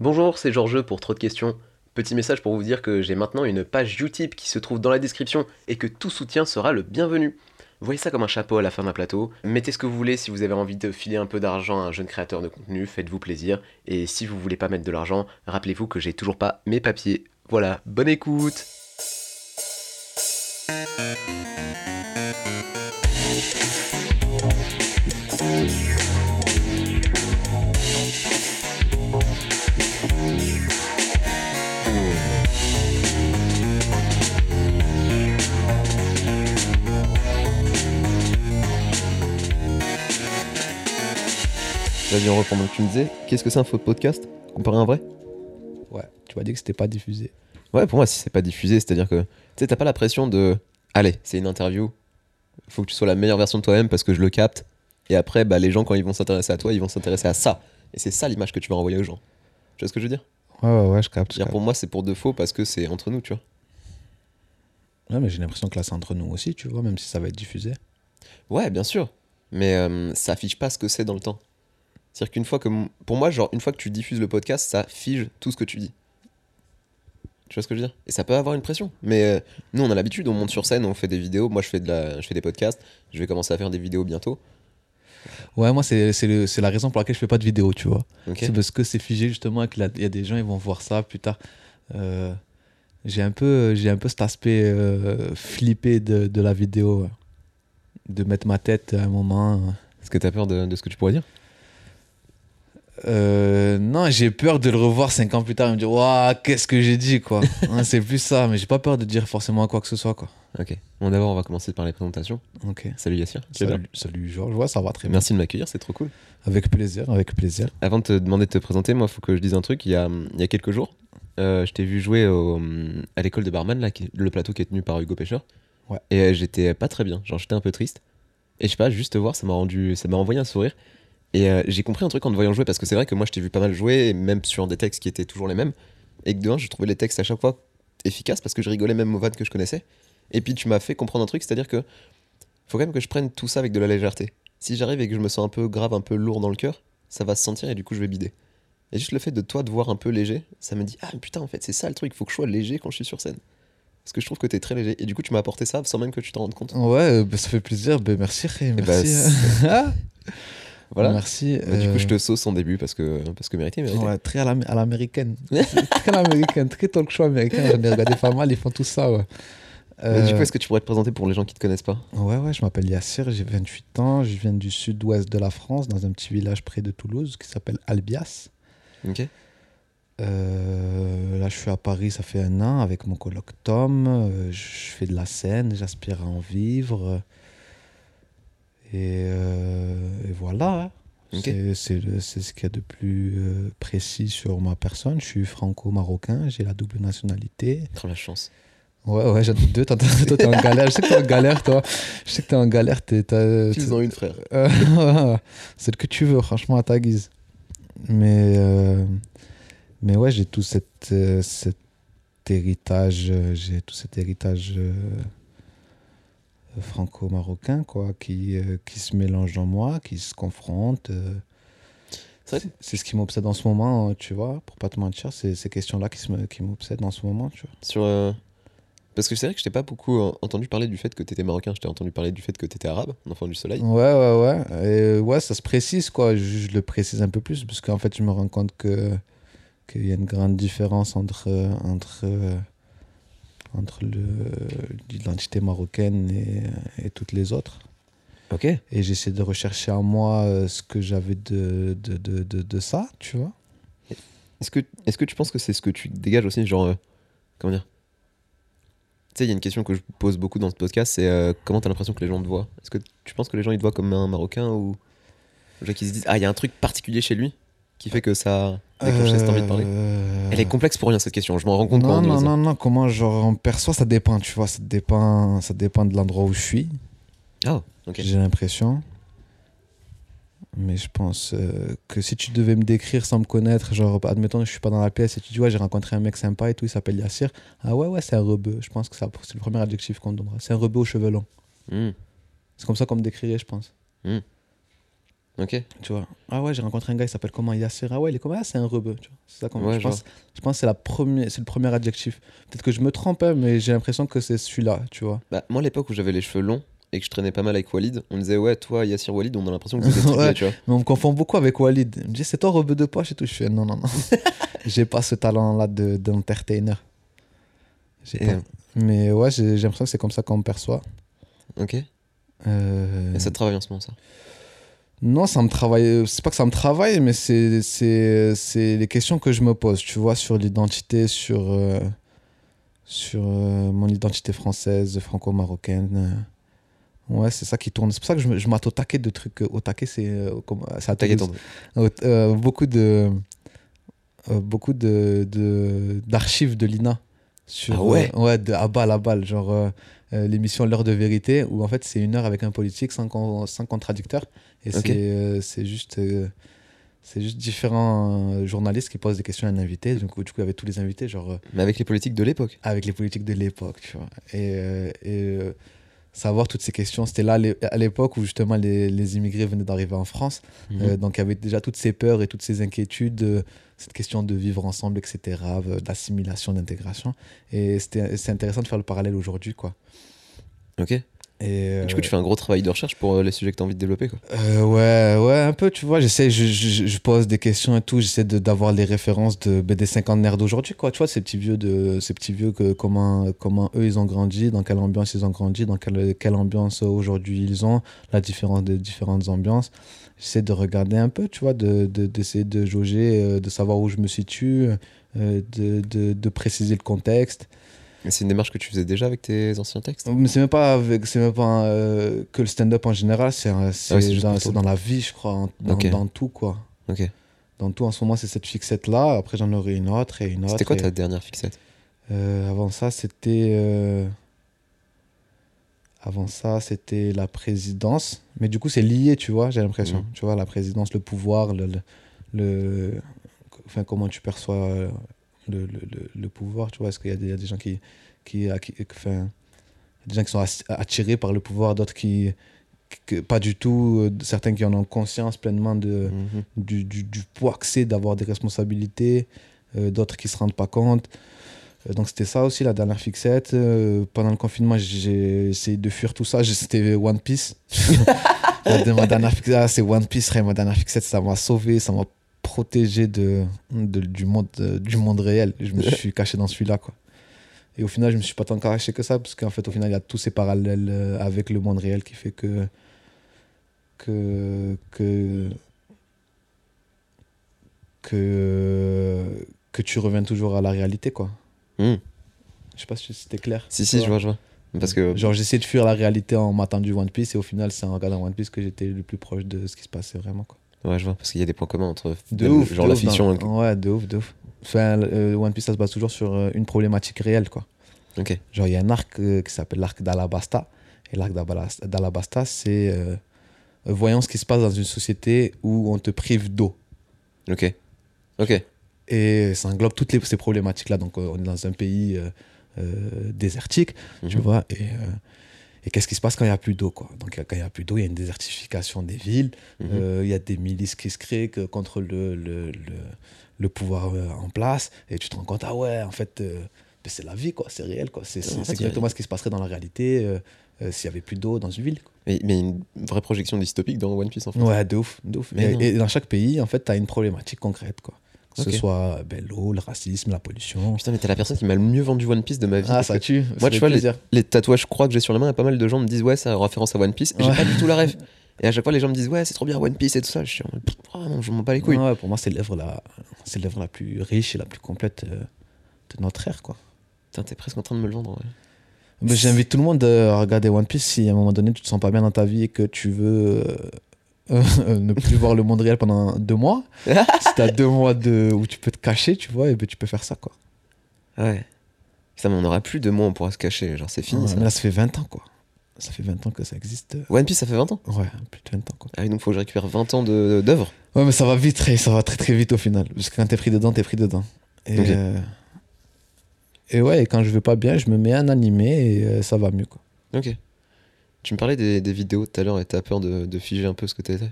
Bonjour, c'est Georges pour trop de questions. Petit message pour vous dire que j'ai maintenant une page Utip qui se trouve dans la description et que tout soutien sera le bienvenu. Voyez ça comme un chapeau à la fin d'un plateau. Mettez ce que vous voulez si vous avez envie de filer un peu d'argent à un jeune créateur de contenu, faites-vous plaisir. Et si vous voulez pas mettre de l'argent, rappelez-vous que j'ai toujours pas mes papiers. Voilà, bonne écoute Vas-y, on reprend. Donc, tu me disais, qu'est-ce que c'est un faux podcast? Comparé à un vrai? Ouais, tu m'as dit que c'était pas diffusé. Ouais, pour moi, si c'est pas diffusé, c'est-à-dire que tu sais, t'as pas la pression de allez, c'est une interview, faut que tu sois la meilleure version de toi-même parce que je le capte. Et après, bah, les gens, quand ils vont s'intéresser à toi, ils vont s'intéresser à ça. Et c'est ça l'image que tu vas envoyer aux gens. Tu vois ce que je veux dire? Ouais, ouais, ouais, je capte. je Dire, capte. Pour moi, c'est pour de faux parce que c'est entre nous, tu vois. Ouais, mais j'ai l'impression que là, c'est entre nous aussi, tu vois, même si ça va être diffusé. Ouais, bien sûr. Mais euh, ça affiche pas ce que c'est dans le temps. C'est-à-dire qu'une fois que. Pour moi, genre, une fois que tu diffuses le podcast, ça fige tout ce que tu dis. Tu vois ce que je veux dire? Et ça peut avoir une pression. Mais euh, nous, on a l'habitude, on monte sur scène, on fait des vidéos. Moi, je fais, de la... je fais des podcasts. Je vais commencer à faire des vidéos bientôt. Ouais, moi, c'est la raison pour laquelle je fais pas de vidéo, tu vois. C'est parce que c'est figé, justement, et qu'il y a des gens, ils vont voir ça plus tard. Euh, j'ai un, peu- un peu cet aspect euh, flippé de, de la vidéo. De mettre ma tête à un moment. Est-ce que t'as peur de, de ce que tu pourrais dire? Euh, non, j'ai peur de le revoir cinq ans plus tard et me dire Waouh, qu'est-ce que j'ai dit, quoi. Hein, c'est plus ça, mais j'ai pas peur de dire forcément quoi que ce soit, quoi. Ok. Bon, d'abord, on va commencer par les présentations. Ok. Salut Yassir. Salut, salut Georges, ouais, ça va très bien. Merci de m'accueillir, c'est trop cool. Avec plaisir, avec plaisir. Avant de te demander de te présenter, moi, il faut que je dise un truc. Il y a, il y a quelques jours, euh, je t'ai vu jouer au- à l'école de barman, là, qui le plateau qui est tenu par Hugo Pêcheur. Ouais. Et euh, j'étais pas très bien. Genre, j'étais un peu triste. Et je sais pas, juste te voir, ça m'a rendu, ça m'a envoyé un sourire. Et euh, j'ai compris un truc en te voyant jouer, parce que c'est vrai que moi, je t'ai vu pas mal jouer, et même sur des textes qui étaient toujours les mêmes. Et que de un, je trouvais les textes à chaque fois efficaces, parce que je rigolais même aux vannes que je connaissais. Et puis, tu m'as fait comprendre un truc, c'est-à-dire que faut quand même que je prenne tout ça avec de la légèreté. Si j'arrive et que je me sens un peu grave, un peu lourd dans le cœur, ça va se sentir et du coup, je vais bider. Et juste le fait de toi de voir un peu léger, ça me dit Ah putain, en fait, c'est ça le truc, faut que je sois léger quand je suis sur scène. Parce que je trouve que t'es très léger. Et du coup, tu m'as apporté ça sans même que tu t'en rendes compte. Ouais, euh, bah, ça fait plaisir. bah, merci, Ré, bah, merci. Ah, Voilà. Merci. Bah, du coup, euh, je te sauce en début parce que, parce que mérité, mérité. Ouais, très à l'am- à l'américaine. très à l'américaine, très talk show américain. J'en ai regardé pas mal, ils font tout ça, ouais. Mais du Euh, coup, est-ce que tu pourrais te présenter pour les gens qui te connaissent pas Ouais, ouais, je m'appelle Yassir, j'ai 28 ans, je viens du sud-ouest de la France, dans un petit village près de Toulouse qui s'appelle Albias. Ok. Euh, là, je suis à Paris, ça fait un an avec mon coloc Tom. Euh, je fais de la scène, j'aspire à en vivre. Et, euh, et voilà. hein. Ok. C'est- ce qu'il y a de plus euh, précis sur ma personne. Je suis franco-marocain, j'ai la double nationalité. Trop la chance. Ouais, ouais, j'en ai deux. Toi, t'es en galère. Je sais que t'es en galère, toi. Je sais que t'es en galère. T'es, Tu en une, frère. euh, c'est le que tu veux, franchement, à ta guise. Mais, euh, mais ouais, j'ai tout cet, euh, cet héritage, j'ai tout cet héritage euh, franco-marocain, quoi, qui, euh, qui se mélange en moi, qui se confronte. euh. C'est ce qui m'obsède en ce moment, tu vois, pour pas te mentir, c'est ces questions-là qui, se me- qui m'obsèdent en ce moment, tu vois. Sur. euh, Parce que c'est vrai que je t'ai pas beaucoup entendu parler du fait que t'étais marocain, je t'ai entendu parler du fait que t'étais arabe, enfant du soleil. Ouais, ouais, ouais. Et ouais, ça se précise, quoi. Je, je le précise un peu plus, parce qu'en fait, je me rends compte que qu'il y a une grande différence entre, entre, entre l'identité marocaine et, et toutes les autres. Ok. Et j'essaie de rechercher en moi euh, ce que j'avais de, de, de, de, de ça, tu vois. Est-ce que, est que tu penses que c'est ce que tu dégages aussi, genre. euh, comment dire? Tu sais, il y a une question que je pose beaucoup dans ce podcast, c'est euh, comment t'as l'impression que les gens te voient? Est-ce que tu penses que les gens ils te voient comme un Marocain ou. Genre qu'ils se disent, ah, il y a un truc particulier chez lui qui fait que ça déclenché cette envie de parler Euh, Elle est complexe pour rien cette question, je m'en rends compte non, non, non, non, comment genre on perçoit, ça dépend, tu vois, ça dépend, ça dépend de l'endroit où je suis. Ah, ok. J'ai l'impression. Mais je pense euh, que si tu devais me décrire sans me connaître, genre, admettons que je suis pas dans la pièce et tu dis, ouais, j'ai rencontré un mec sympa et tout, il s'appelle Yassir. Ah ouais, ouais, c'est un rebeu. Je pense que c'est le premier adjectif qu'on donnera. C'est un rebeu aux cheveux longs. Hmm. C'est comme ça qu'on me décrirait, je pense. Ok. Tu vois. Ah ouais, j'ai rencontré un gars, il s'appelle comment? Yasser. Ah ouais, il est comment? Ah, c'est un rebeu. Tu vois. C'est ça qu'on Ouais, je, pense, je pense que c'est la première, c'est le premier adjectif. Peut-être que je me trompe, hein, mais j'ai l'impression que c'est celui-là, tu vois. Bah, moi, à l'époque où j'avais les cheveux longs et que je traînais pas mal avec Walid, on me disait, ouais, toi, Yassir Walid, on a l'impression que vous êtes triplés, Ouais. tu vois. Mais on me confond beaucoup avec Walid. Il me dit, c'est toi rebeu de poche et tout. Je fais, non, non, non. j'ai pas ce talent-là de- d'entertainer. J'ai Et, pas. euh, Mais ouais, j'ai l'impression que c'est comme ça qu'on me perçoit. Ok. Et Euh, ça te travaille en ce moment, ça? Non, ça me travaille. C'est pas que ça me travaille, mais c'est c'est c'est les questions que je me pose, tu vois, sur l'identité, sur euh, sur euh, mon identité française, franco-marocaine. euh. Ouais, c'est ça qui tourne. C'est pour ça que je, je m'attends au taquet de trucs. Au taquet, c'est euh, comme- on- Euh, beaucoup de euh, beaucoup de de- d'archives de, l'INA sur Ah ouais? ouais de à balle à balle genre l'émission l'heure de vérité où en fait c'est une heure avec un politique sans con- sans contradicteur et Ok. c'est euh, c'est juste euh, c'est juste différents euh, journalistes qui posent des questions à un invité du coup du coup il y avait tous les invités genre Mais avec les politiques de l'époque. avec les politiques de l'époque, tu vois. Et, euh, et euh, savoir toutes ces questions, c'était là à l'époque où justement les, les immigrés venaient d'arriver en France. Mhm. Euh, donc il y avait déjà toutes ces peurs et toutes ces inquiétudes, cette question de vivre ensemble, etc., d'assimilation, d'intégration. Et c'était- c'est intéressant de faire le parallèle aujourd'hui, quoi. Ok. Et du coup, tu fais un gros travail de recherche pour euh, les sujets que t'as envie de développer, quoi. Euh, ouais, ouais, un peu, tu vois. J'essaie, je, je, je pose des questions et tout. J'essaie de- d'avoir les références de, des cinquantenaires d'aujourd'hui, quoi. Tu vois, ces petits vieux, de, ces petits vieux que, comment, comment eux, ils ont grandi, dans quelle ambiance ils ont grandi, dans quelle, quelle ambiance aujourd'hui ils ont, la différence des différentes ambiances. J'essaie de regarder un peu, tu vois, d'essayer de, d'essayer de jauger, euh, de savoir où je me situe, euh, de, de, de préciser le contexte. Et c'est une démarche que tu faisais déjà avec tes anciens textes? Mais c'est même pas, avec, c'est même pas euh, que le stand-up en général, c'est, un- c'est, Ah ouais, c'est juste dans, c'est la vie, je crois, en- dans, Ok. dans tout, quoi. Ok. Dans tout, en ce moment, c'est cette fixette-là. Après, j'en aurai une autre et une autre. C'était quoi et- ta dernière fixette? Euh, Avant ça, c'était. euh, Avant ça, c'était la présidence. Mais du coup, c'est lié, tu vois, j'ai l'impression. Mhm. Tu vois, la présidence, le pouvoir, le. le, le- Enfin, comment tu perçois le, le, pouvoir, tu vois. Est-ce qu'il y, a des- il y a des gens qui. qui, qui enfin, des gens qui sont attirés par le pouvoir, d'autres qui. que- pas du tout. euh, certains qui en ont conscience pleinement de Mhm. du, du, du poids que c'est d'avoir des responsabilités, euh, d'autres qui se rendent pas compte. Euh, donc c'était ça aussi la dernière fixette. Euh, pendant le confinement, j'ai essayé de fuir tout ça. C'était One Piece. Ma dernière fixette, ah, c'est One Piece. Ma dernière fixette, ça m'a sauvé, ça m'a protégé de, de- du, monde, euh, du monde réel. Je me suis caché dans celui-là, quoi. Et au final, je me suis pas tant caché que ça, parce qu'en fait, au final, il y a tous ces parallèles euh, avec le monde réel qui fait que que que que que tu reviens toujours à la réalité, quoi. Mhm. Je sais pas si c'était clair. Si, si, je vois, je vois. Parce que. Genre, j'essayais de fuir la réalité en m'attendant du One Piece, et au final, c'est en regardant One Piece que j'étais le plus proche de ce qui se passait vraiment, quoi. Ouais, je vois. Parce qu'il y a des points communs entre. De ouf. Genre de la ouf, fiction. dans- Ouais, de ouf, de ouf. Enfin, euh, One Piece, ça se base toujours sur euh, une problématique réelle, quoi. Ok. Genre, il y a un arc euh, qui s'appelle l'arc d'Alabasta. Et l'arc d'Alabasta, c'est voyons ce qui se passe dans une société où on te prive d'eau. Ok. Ok. Et ça englobe toutes les, ces problématiques-là. Donc, on est dans un pays désertique, tu Mhm. vois. Et, et qu'est-ce qui se passe quand il n'y a plus d'eau, quoi? Donc, quand il n'y a plus d'eau, il y a une désertification des villes. Mhm. Euh, Il y a des milices qui se créent contre le, le, le, le pouvoir euh, en place. Et tu te rends compte, ah ouais, en fait, euh, ben, c'est la vie, quoi. C'est réel, quoi. C'est En fait, a- exactement ce qui se passerait dans la réalité euh, euh, s'il n'y avait plus d'eau dans une ville. quoi. Mais il y a une vraie projection dystopique dans One Piece en fait. Ouais, de ouf, de ouf. Mais Et, et dans chaque pays, en fait, tu as une problématique concrète, quoi. Que ce soit ben, l'eau, le racisme, la pollution. Putain, mais t'es la personne qui m'a le mieux vendu One Piece de ma vie. Ah, ça tue. Moi, tu vois, plaisir. les tatouages croix que j'ai sur les mains, il y a pas mal de gens me disent ouais, ça a référence à One Piece. Et J'ai pas du tout la rêve. Et à chaque fois, les gens me disent ouais, c'est trop bien One Piece et tout ça. Je suis en mode, pff, vraiment, je m'en bats les couilles. Ouais, pour moi, c'est l'œuvre la, c'est la plus riche et la plus complète euh, de notre ère, quoi. Putain, t'es presque en train de me le vendre. ouais. J'invite tout le monde à regarder One Piece si à un moment donné tu te sens pas bien dans ta vie et que tu veux euh, euh, ne plus voir le monde réel pendant deux mois. si t'as deux mois de, où tu peux te cacher, tu vois, et ben tu peux faire ça quoi. Ouais. Putain, mais on aura plus de mots, on pourra se cacher. Genre, c'est fini Ouais, ça. mais là, ça fait 20 ans quoi. Ça fait 20 ans que ça existe. One Piece, ça fait 20 ans? Ouais, plus de 20 ans quoi. Ah oui, donc faut que je récupère 20 ans de- d'œuvres. Ouais, mais ça va vite, très, ça va très très vite au final. Parce que quand t'es pris dedans, t'es pris dedans. Et, euh, et ouais, et quand je vais pas bien, je me mets un animé et euh, ça va mieux quoi. Ok. Tu me parlais des, des vidéos tout à l'heure et t'as peur de, de figer un peu ce que t'étais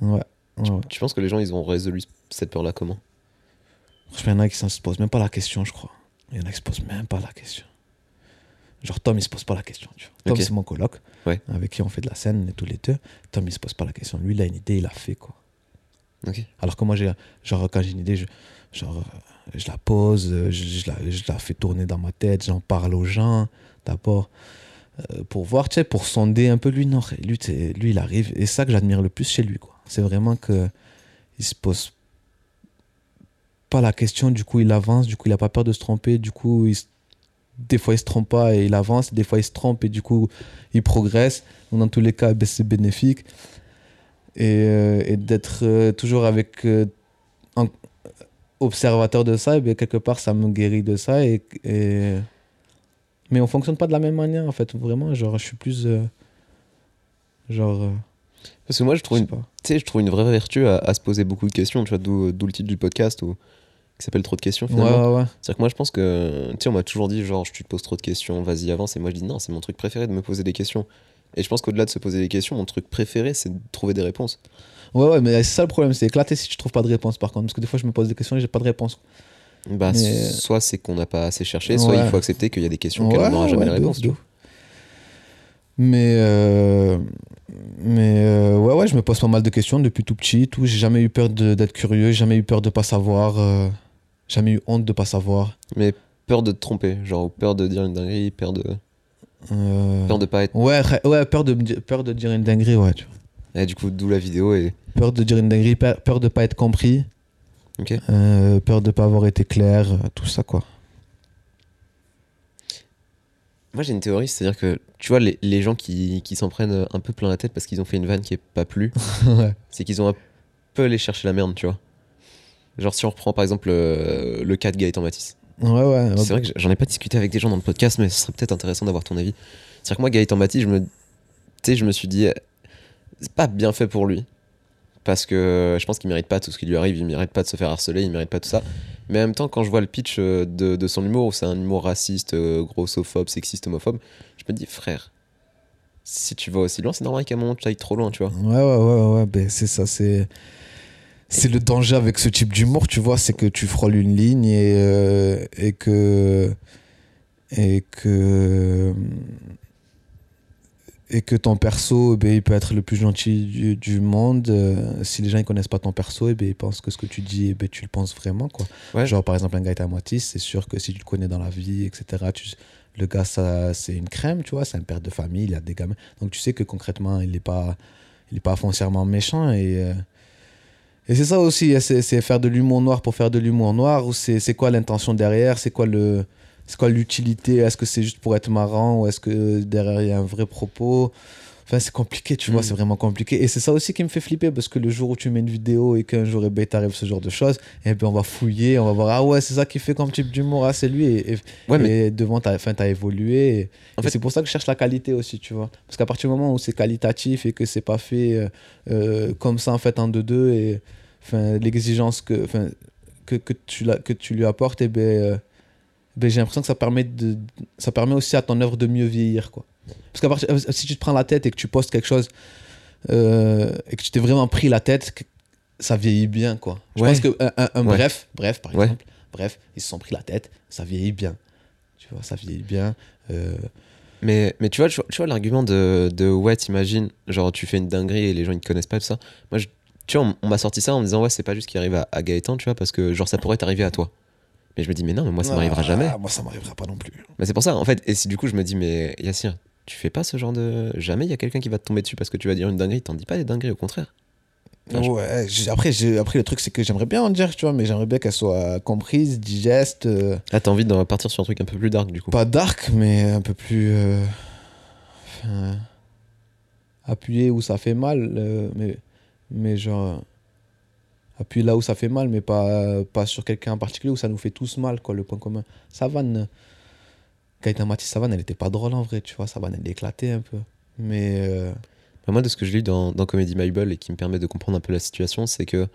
Ouais. ouais, ouais. Tu penses que les gens, ils ont résolu cette peur-là comment? Franchement, il y en a qui ne se posent même pas la question, je crois. Il y en a qui se posent même pas la question. Genre, Tom, il se pose pas la question. Tu vois. Tom, c'est mon coloc, Ouais. avec qui on fait de la scène, et tous les deux. Tom, il se pose pas la question. Lui, il a une idée, il a fait, quoi. Ok. Alors que moi, j'ai, genre, quand j'ai une idée, je, genre, je la pose, je, je la, je la fais tourner dans ma tête, j'en parle aux gens, d'abord, pour voir, tu sais, pour sonder un peu lui. Non, lui, lui, il arrive. Et ça que j'admire le plus chez lui, quoi. C'est vraiment que il se pose pas la question, du coup, il avance, du coup, il a pas peur de se tromper, du coup, il des fois, il se trompe pas et il avance, des fois, il se trompe et du coup, il progresse. Dans tous les cas, ben, c'est bénéfique et, euh, et d'être euh, toujours avec euh, observateur de ça, et bien, quelque part ça me guérit de ça et- mais on fonctionne pas de la même manière en fait vraiment genre je suis plus euh, genre euh, Parce que moi, je je trouve une, pas tu sais, je trouve une vraie vertu à, à se poser beaucoup de questions, tu vois, d'où le titre du podcast ou, qui s'appelle Trop de questions finalement. ouais ouais C'est-à-dire que moi, je pense que, tu sais, on m'a toujours dit, genre, tu te poses trop de questions, vas-y, avance. Et moi, je dis, non, c'est mon truc préféré de me poser des questions. Et je pense qu'au-delà de se poser des questions, mon truc préféré, c'est de trouver des réponses. ouais ouais mais c'est ça le problème c'est éclaté si tu trouves pas de réponse par contre parce que des fois je me pose des questions et j'ai pas de réponse Bah, Mais- soit c'est qu'on n'a pas assez cherché, soit Ouais. il faut accepter qu'il y a des questions auxquelles Ouais, on n'aura jamais ouais, la réponse. Mais, euh, mais euh, ouais, ouais, je me pose pas mal de questions depuis tout petit. Tout. J'ai jamais eu peur d'être curieux, jamais eu peur de pas savoir, euh, jamais eu honte de pas savoir. Mais peur de te tromper, genre, ou peur de dire une dinguerie, peur de, Euh, peur de pas être. Ouais, ouais peur, de, peur de dire une dinguerie, ouais. Tu vois. Et du coup, d'où la vidéo et. Peur de dire une dinguerie, peur, peur de pas être compris, Euh, peur de pas avoir été clair, euh, tout ça, quoi. Moi, j'ai une théorie, c'est-à-dire que, tu vois, les, les gens qui, qui s'en prennent un peu plein la tête parce qu'ils ont fait une vanne qui est pas plu, ouais. c'est qu'ils ont un peu allé chercher la merde, tu vois. Genre, si on reprend par exemple euh, le cas de Gaëtan Matisse. Ouais, ouais. C'est vrai que j'en ai pas discuté avec des gens dans le podcast, mais ce serait peut-être intéressant d'avoir ton Parce que je pense qu'il mérite pas tout ce qui lui arrive, il mérite pas de se faire harceler, il mérite pas tout ça. Mais en même temps, quand je vois le pitch euh, de, son humour, où c'est un humour raciste, euh, grossophobe, sexiste, homophobe, je me dis, frère, si tu vas aussi loin, c'est normal qu'à un moment tu ailles trop loin, tu vois. Ouais, ouais, ouais, ouais, ouais, ben, c'est ça, c'est. C'est le danger avec ce type d'humour, tu vois, c'est que tu frôles une ligne et, euh, et que. Et que. Et que ton perso, eh ben, il peut être le plus gentil du, du monde. euh, si les gens ne connaissent pas ton perso, eh ben, ils pensent que ce que tu dis, eh ben, tu le penses vraiment. Quoi. Ouais. Genre, par exemple, un Gaëtan Matisse, c'est sûr que si tu le connais dans la vie, etc., tu, le gars, ça, c'est une crème, tu vois, c'est un père de famille, il a des gamins. Donc, tu sais que concrètement, il n'est pas, il est pas foncièrement méchant. Et, euh, et c'est ça aussi, hein, c'est faire de l'humour noir pour faire de l'humour noir, ou c'est c'est quoi l'intention derrière, c'est quoi le. C'est quoi l'utilité? Est-ce que c'est juste pour être marrant ou est-ce que derrière il y a un vrai propos? Enfin, c'est compliqué, tu vois, Mm. c'est vraiment compliqué. Et c'est ça aussi qui me fait flipper parce que le jour où tu mets une vidéo et qu'un jour, eh ben, t'arrive ce genre de choses, et ben, on va fouiller, on va voir, ah ouais, c'est ça qui fait comme type d'humour, ah, c'est lui. Et, et- Ouais, mais et devant, t'as t'as évolué. Et, En et fait- c'est pour ça que je cherche la qualité aussi, tu vois. Parce qu'à partir du moment où c'est qualitatif et que c'est pas fait euh, euh, comme ça, en fait, en deux-deux, et enfin, l'exigence que, enfin, que, que, tu la- que tu lui apportes, et ben, euh, ben, j'ai l'impression que ça permet, de, ça permet aussi à ton œuvre de mieux vieillir, quoi. Parce qu'à partir, si tu te prends la tête et que tu postes quelque chose euh, et que tu t'es vraiment pris la tête, que- ça vieillit bien, quoi. Je Ouais. pense que un, un- un Ouais. bref, bref, par Ouais. exemple, bref, ils se sont pris la tête, ça vieillit bien. Tu vois, ça vieillit bien. euh, Mais, mais tu vois, tu vois, l'argument de, de ouais, t'imagines, genre tu fais une dinguerie et les gens ils te connaissent pas, tout ça. Moi, je- tu vois, on, on m'a sorti ça en me disant ouais, c'est pas juste qui arrive à, à Gaëtan, tu vois, parce que genre ça pourrait t'arriver à toi. Mais je me dis, mais non, mais moi ça m'arrivera ah, jamais. Moi, ça m'arrivera pas non plus. Mais c'est pour ça, en fait, et si du coup je me dis, mais Yassir, tu fais pas ce genre de. Jamais il y a quelqu'un qui va te tomber dessus parce que tu vas dire une dinguerie, t'en dis pas des dingueries, au contraire. Ah, Ouais, après, après, le truc, c'est que j'aimerais bien en dire, tu vois, mais j'aimerais bien qu'elle soit comprise, digeste. euh, Là, t'as envie de partir sur un truc un peu plus dark du coup. pas dark, mais un peu plus. euh, enfin, appuyé où ça fait mal, euh, mais, mais genre. Appuyer là où ça fait mal, mais pas, pas sur quelqu'un en particulier où ça nous fait tous mal, quoi, le point commun. Savane. Gaëtan Matisse, Savane, elle était pas drôle en vrai, tu vois, Savane, elle éclatait un peu. Mais. euh, moi, de ce que je lis dans, dans Comedy Bible et qui me permet de comprendre un peu la situation, c'est que,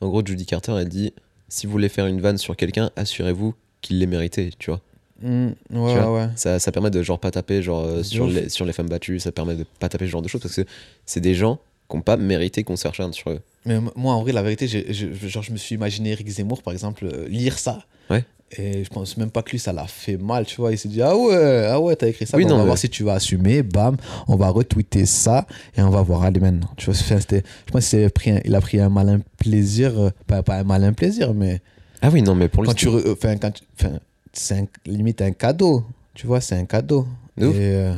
en gros, Judy Carter, elle dit si vous voulez faire une vanne sur quelqu'un, assurez-vous qu'il l'ait mérité, tu vois. hmm, ouais, Tu vois, ouais. Ça, ça permet de genre pas taper genre euh, sur les, sur les femmes battues, ça permet de pas taper ce genre de choses parce que c'est des gens qui n'ont pas mérité qu'on s'acharne sur eux. Mais moi, en vrai, la vérité, je, genre, je me suis imaginé Eric Zemmour, par exemple, euh, lire ça. Ouais. Et je pense même pas que lui, ça l'a fait mal, tu vois. Il s'est dit, ah ouais, ah ouais, t'as écrit ça. Oui, non, on va voir si tu vas assumer. Bam, on va retweeter ça et on va voir. Allez, maintenant. Tu vois, c'était- je pense qu'il a pris un, malin plaisir. euh, pas, pas un malin plaisir, mais Ah oui, non, mais pour lui, quand tu. euh, Enfin, quand tu- enfin, c'est limite un cadeau. Tu vois, c'est un cadeau. Et, euh,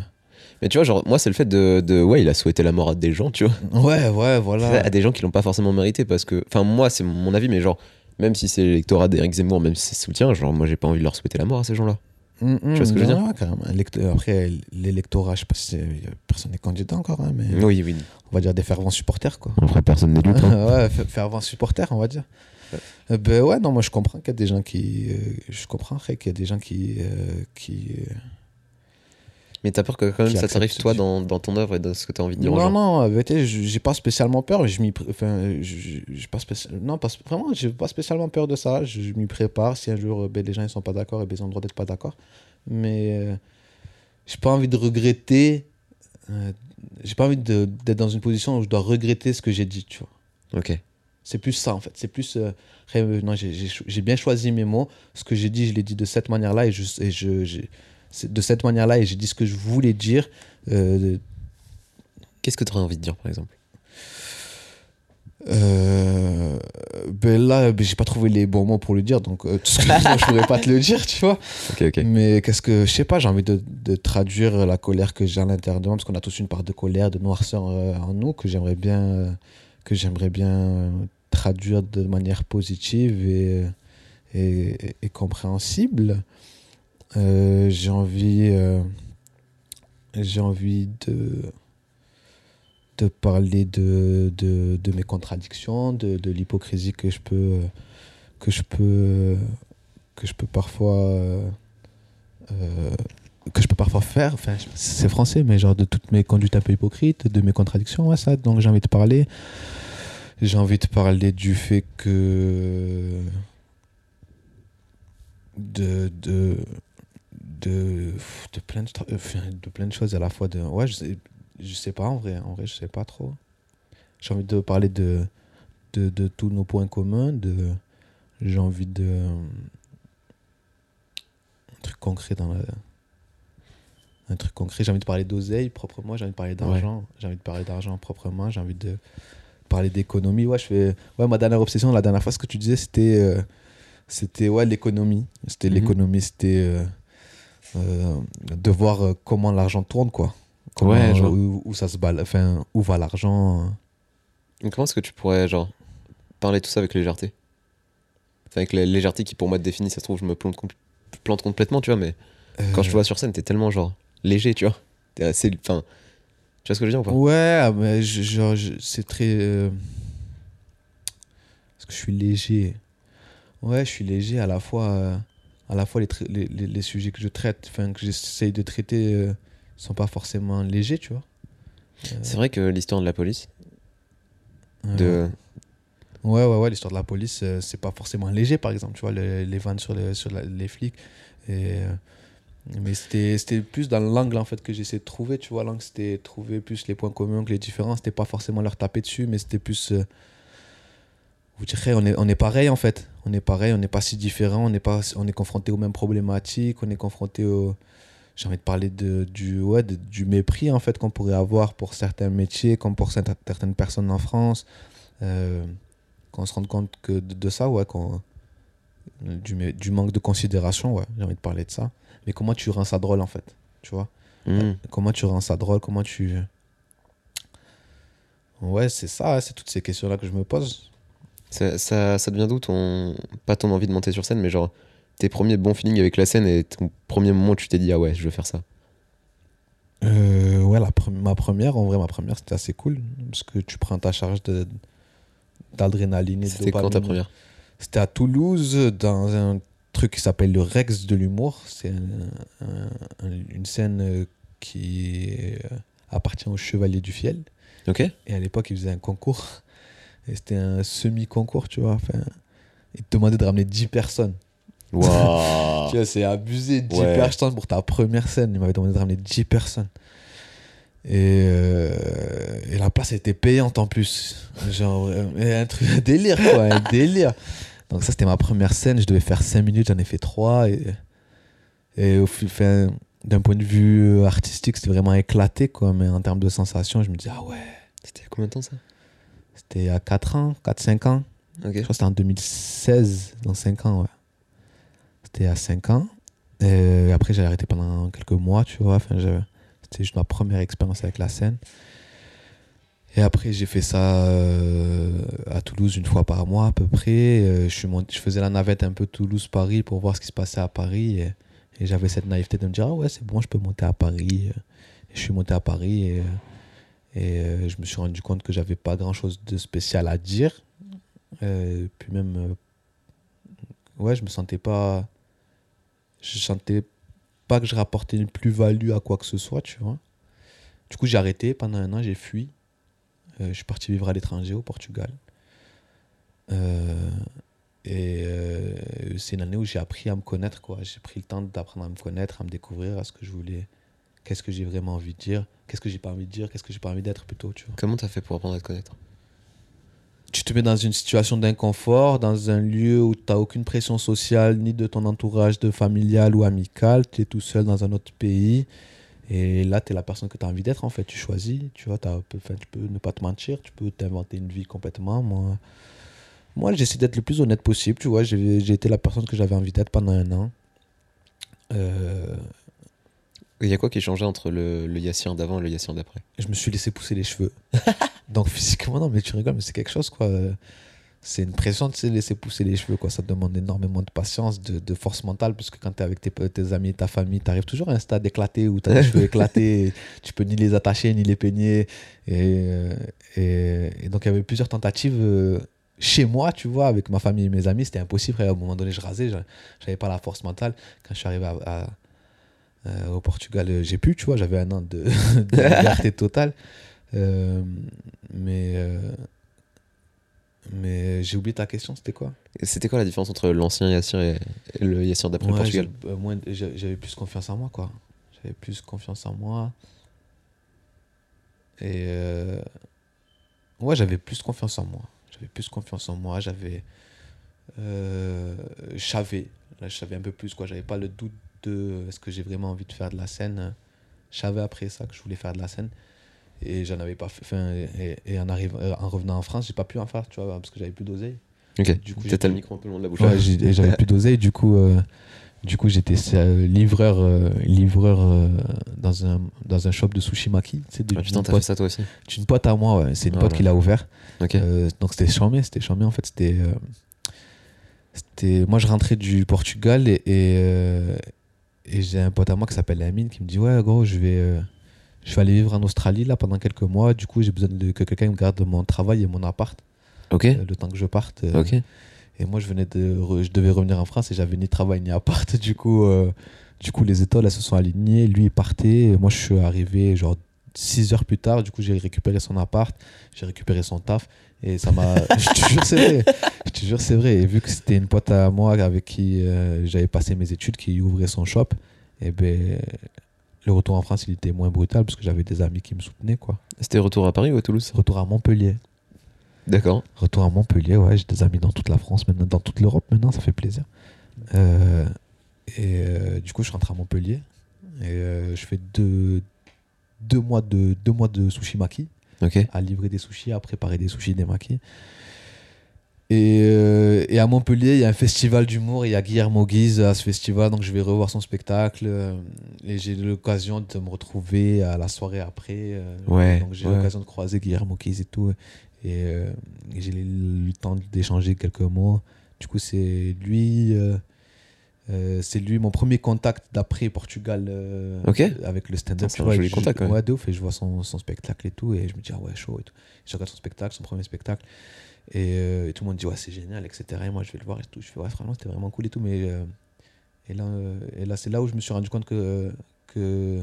Mais tu vois, genre, moi, c'est le fait de, de. Ouais, il a souhaité la mort à des gens, tu vois. ouais, ouais, voilà. À des gens qui l'ont pas forcément mérité parce que. Enfin, moi, c'est mon avis, mais genre, même si c'est l'électorat d'Éric Zemmour, même si c'est soutien, genre, moi, j'ai pas envie de leur souhaiter la mort à ces gens-là. Mm, mm, vois ce que je veux ouais, carrément. L'électeur- Après, l'électorat, je sais pas si c'est- personne n'est candidat encore, hein, mais Oui, oui. on va dire des fervents supporters, quoi. Après, personne n'est hein. ouais, fer- fervents supporters, on va dire. Euh, ben ouais, non, moi je comprends qu'il y a des gens qui. euh, je comprends qu'il y a des gens qui. euh, qui euh, Mais t'as peur que quand même ça t'arrive, toi, dans, dans ton œuvre et dans ce que t'as envie de dire Non, non, vérité, j'ai pas spécialement peur. Je m'y. Enfin, j'ai pas spécial- Non, pas, vraiment, j'ai pas spécialement peur de ça. Je, je m'y prépare. Si un jour, euh, ben, les gens ils sont pas d'accord, et ben, ils ont le droit d'être pas d'accord. Mais euh, j'ai pas envie de regretter. euh, j'ai pas envie d'être dans une position où je dois regretter ce que j'ai dit, tu vois. Ok. C'est plus ça, en fait. C'est plus. euh, non, j'ai- bien choisi mes mots. Ce que j'ai dit, je l'ai dit de cette manière-là. Et, je, et de cette manière-là. Et j'ai dit ce que je voulais dire. euh, Qu'est-ce que t'aurais envie de dire, par exemple? Euh, ben là, ben, j'ai pas trouvé les bons mots pour le dire, donc euh, tout ce que je pourrais pas te le dire, tu vois. Mais qu'est-ce que, je sais pas, j'ai envie de, de traduire la colère que j'ai à l'intérieur de moi, parce qu'on a tous une part de colère, de noirceur euh, en nous, que j'aimerais bien, que j'aimerais bien traduire de manière positive et, et, et compréhensible. Euh, j'ai envie, euh, j'ai envie de de parler de, de, de mes contradictions, de, de l'hypocrisie que je peux que je peux que je peux parfois euh, que je peux parfois faire. Enfin, c'est français, mais genre de toutes mes conduites un peu hypocrites, de mes contradictions, ça. Donc j'ai envie de parler. J'ai envie de parler du fait que de de de, de plein de, plein de choses à la fois de ouais je sais, je sais pas en vrai en vrai je sais pas trop. J'ai envie de parler de de, de tous nos points communs de j'ai envie de un truc concret dans la un truc concret. J'ai envie de parler d'oseille proprement j'ai envie de parler d'argent j'ai envie de parler d'argent proprement j'ai envie de parler d'économie. Ouais je fais ouais ma dernière obsession la dernière fois ce que tu disais c'était euh, c'était ouais l'économie. C'était Mhm. l'économie c'était euh, de voir euh, comment l'argent tourne quoi comment, Ouais, genre. où, où ça se balle enfin où va l'argent euh. Comment est-ce que tu pourrais, genre, parler tout ça avec légèreté? Enfin, avec la légèreté qui, pour moi, te définit, ça se trouve, je me plante, compl- plante complètement, tu vois, mais quand je te Euh, vois sur scène, t'es tellement, genre, léger, tu vois. T'es assez. Enfin. Tu vois ce que je veux dire ou pas? Ouais, mais je- genre, c'est très. euh, Parce que je suis léger. Ouais, je suis léger à la fois. euh, À la fois, les, les, les- les sujets que je traite, enfin, que j'essaye de traiter, euh, sont pas forcément légers, tu vois. C'est vrai que l'histoire de la police, Euh, de. Ouais, ouais, ouais, l'histoire de la police, euh, c'est pas forcément léger, par exemple, tu vois, les, les vannes sur, les, sur la- les flics. Et, euh, mais c'était c'était plus dans l'angle, en fait, que j'essayais de trouver, tu vois, l'angle, c'était trouver plus les points communs que les différences. C'était pas forcément leur taper dessus, mais c'était plus... euh, vous direz, on est, on est pareil, en fait. On est pareil, on n'est pas si différent, on est, pas, on est confronté aux mêmes problématiques, on est confronté au... J'ai envie de parler de, du, ouais, de- du mépris, en fait, qu'on pourrait avoir pour certains métiers, comme pour certaines personnes en France. Euh, qu'on se rende compte que de, de ça, ouais, qu'on- du, manque de considération, ouais, j'ai envie de parler de ça. Mais comment tu rends ça drôle, en fait, tu vois? Hmm. Comment tu rends ça drôle? Comment tu... Ouais, c'est ça, c'est toutes ces questions-là que je me pose. Ça, ça, ça devient d'où ton. Pas ton envie de monter sur scène, mais genre, tes premiers bons feelings avec la scène et ton premier moment où tu t'es dit, ah ouais, je veux faire ça. Euh, ouais, la pre- ma première, en vrai, ma première, c'était assez cool, parce que tu prends ta charge d'adrénaline et de C'était quand ta première? C'était à Toulouse, dans un truc qui s'appelle le Rex de l'humour. C'est un- un- un- une scène qui appartient au Chevalier du Fiel. Ok Et à l'époque, ils faisaient un concours. Et c'était un semi-concours, tu vois. Enfin, ils te demandaient de ramener 10 personnes. Tu vois, c'est abusé, 10 Ouais. personnes pour ta première scène. Ils m'avaient demandé de ramener 10 personnes. Et, euh, et la place était payante en plus. Genre, euh, un truc, un délire quoi, un délire. Donc ça, c'était ma première scène. Je devais faire 5 minutes, j'en ai fait 3. Et, et au enfin, d'un point de vue artistique, c'était vraiment éclaté quoi. Mais en termes de sensations, je me dis, ah ouais, C'était il y a combien de temps ça? C'était à 4 ans, 4-5 ans. Je crois que c'était en 2016, dans 5 ans, ouais. C'était à 5 ans. Et après, j'ai arrêté pendant quelques mois, tu vois. Enfin, c'était juste ma première expérience avec la scène. Et après, j'ai fait ça euh, à Toulouse une fois par mois à peu près. Euh, je, suis monté- je faisais la navette un peu Toulouse-Paris pour voir ce qui se passait à Paris. Et, et j'avais cette naïveté de me dire, ah ouais, c'est bon, je peux monter à Paris. Et je suis monté à Paris et, et euh, je me suis rendu compte que j'avais pas grand-chose de spécial à dire. Euh, puis même, euh, ouais, je me sentais pas. Je sentais pas que je rapportais une plus-value à quoi que ce soit, tu vois. Du coup, j'ai arrêté pendant un an, j'ai fui. Euh, je suis parti vivre à l'étranger, au Portugal. Et c'est une année où j'ai appris à me connaître, quoi. J'ai pris le temps d'apprendre à me connaître, à me découvrir, à ce que je voulais. Qu'est-ce que j'ai vraiment envie de dire Qu'est-ce que j'ai pas envie de dire? Qu'est-ce que j'ai pas envie d'être plutôt, tu vois? Comment t'as fait pour apprendre à te connaître? Tu te mets dans une situation d'inconfort, dans un lieu où tu n'as aucune pression sociale, ni de ton entourage de familial ou amical. Tu es tout seul dans un autre pays. Et là, tu es la personne que tu as envie d'être, en fait. Tu choisis, tu vois, t'as- enfin, tu peux ne pas te mentir, tu peux t'inventer une vie complètement. Moi, moi j'essaie d'être le plus honnête possible, tu vois. J'ai j'ai été la personne que j'avais envie d'être pendant un an. Euh, Il y a quoi qui changeait entre le, le Yassir d'avant et le Yassir d'après? Je me suis laissé pousser les cheveux. Donc physiquement, non, mais tu rigoles, mais c'est quelque chose, quoi. C'est une pression de se laisser pousser les cheveux, quoi. Ça demande énormément de patience, de, de force mentale, parce que quand tu es avec tes, tes amis, ta famille, tu arrives toujours à un stade éclaté où tu as les cheveux éclatés, tu peux ni les attacher, ni les peigner. Et, euh, et, et donc il y avait plusieurs tentatives euh, chez moi, tu vois, avec ma famille et mes amis, c'était impossible. Et à un moment donné, je rasais, j'a- j'avais pas la force mentale. Quand je suis arrivé à- à- euh, au Portugal, euh, j'ai pu, tu vois, j'avais un an de, de liberté totale. Euh, mais euh, mais j'ai oublié ta question, c'était quoi? C'était quoi la différence entre l'ancien Yassir et, et le Yassir d'après le Ouais, Portugal? moins- j'ai- J'avais plus confiance en moi, quoi. J'avais plus confiance en moi. Et ouais, j'avais plus confiance en moi. J'avais plus confiance en moi. J'avais. Je savais. Là, je savais un peu plus, quoi. J'avais pas le doute de est-ce que j'ai vraiment envie de faire de la scène? Je savais après ça que je voulais faire de la scène. Et j'en avais pas fait. enfin, et, et en, arrivant, euh, en revenant en France, j'ai pas pu en faire, tu vois, parce que j'avais plus d'oseille. Ok, Du coup, t'as le micro un peu loin de la bouche. Ouais, j'avais plus d'oseille, du coup, euh, du coup j'étais euh, livreur, euh, livreur dans, un, dans un shop de sushi maki. C'est Ah, putain, t'as fait ça toi aussi une pote à moi, ouais. c'est une pote qui l'a ouvert. Donc c'était charmé, c'était charmé en fait. C'était, c'était, moi je rentrais du Portugal et, et, et j'ai un pote à moi qui s'appelle Amine qui me dit ouais gros je vais, euh, je vais aller vivre en Australie là pendant quelques mois. Du coup j'ai besoin de, que quelqu'un me garde mon travail et mon appart ok. euh, le temps que je parte. euh, Ok. et moi, je venais de, re- je devais revenir en France et j'avais ni travail ni appart. Du coup, du coup, les étoiles elles se sont alignées. Lui est parti. Et moi, je suis arrivé genre 6 heures plus tard. Du coup, j'ai récupéré son appart, j'ai récupéré son taf. Et ça m'a. je te jure, c'est vrai. Je te jure, c'est vrai. Et vu que c'était une pote à moi avec qui euh, j'avais passé mes études, qui ouvrait son shop, et ben le retour en France, il était moins brutal parce que j'avais des amis qui me soutenaient, quoi. C'était retour à Paris ou à Toulouse? Retour à Montpellier. D'accord. Retour à Montpellier, ouais, j'ai des amis dans toute la France, maintenant, dans toute l'Europe maintenant, ça fait plaisir. Euh, et euh, du coup, je rentre à Montpellier et je fais deux, deux, mois de, deux mois de sushi maki, à livrer des sushis, à préparer des sushis, des makis. Et, euh, et à Montpellier, il y a un festival d'humour, il y a Guillermo Guise à ce festival, donc je vais revoir son spectacle. euh, et j'ai eu l'occasion de me retrouver à la soirée après. euh, Ouais, donc j'ai ouais. l'occasion de croiser Guillermo Guise et tout. Et, et j'ai eu le temps d'échanger quelques mots. Du coup, c'est lui, euh, c'est lui mon premier contact d'après Portugal euh, Ok. avec le stand-up. c'est un joli je- contact, ouais. ouais, de ouf. Et je vois son, son spectacle et tout. Et je me dis, ah ouais, chaud et tout. Je regarde son spectacle, son premier spectacle. Et, euh, et tout le monde dit, ouais, c'est génial, etc. Et moi, je vais le voir et tout. Je fais, ouais, franchement, c'était vraiment cool et tout. Mais, euh, et là, euh, et là c'est là où je me suis rendu compte que, que,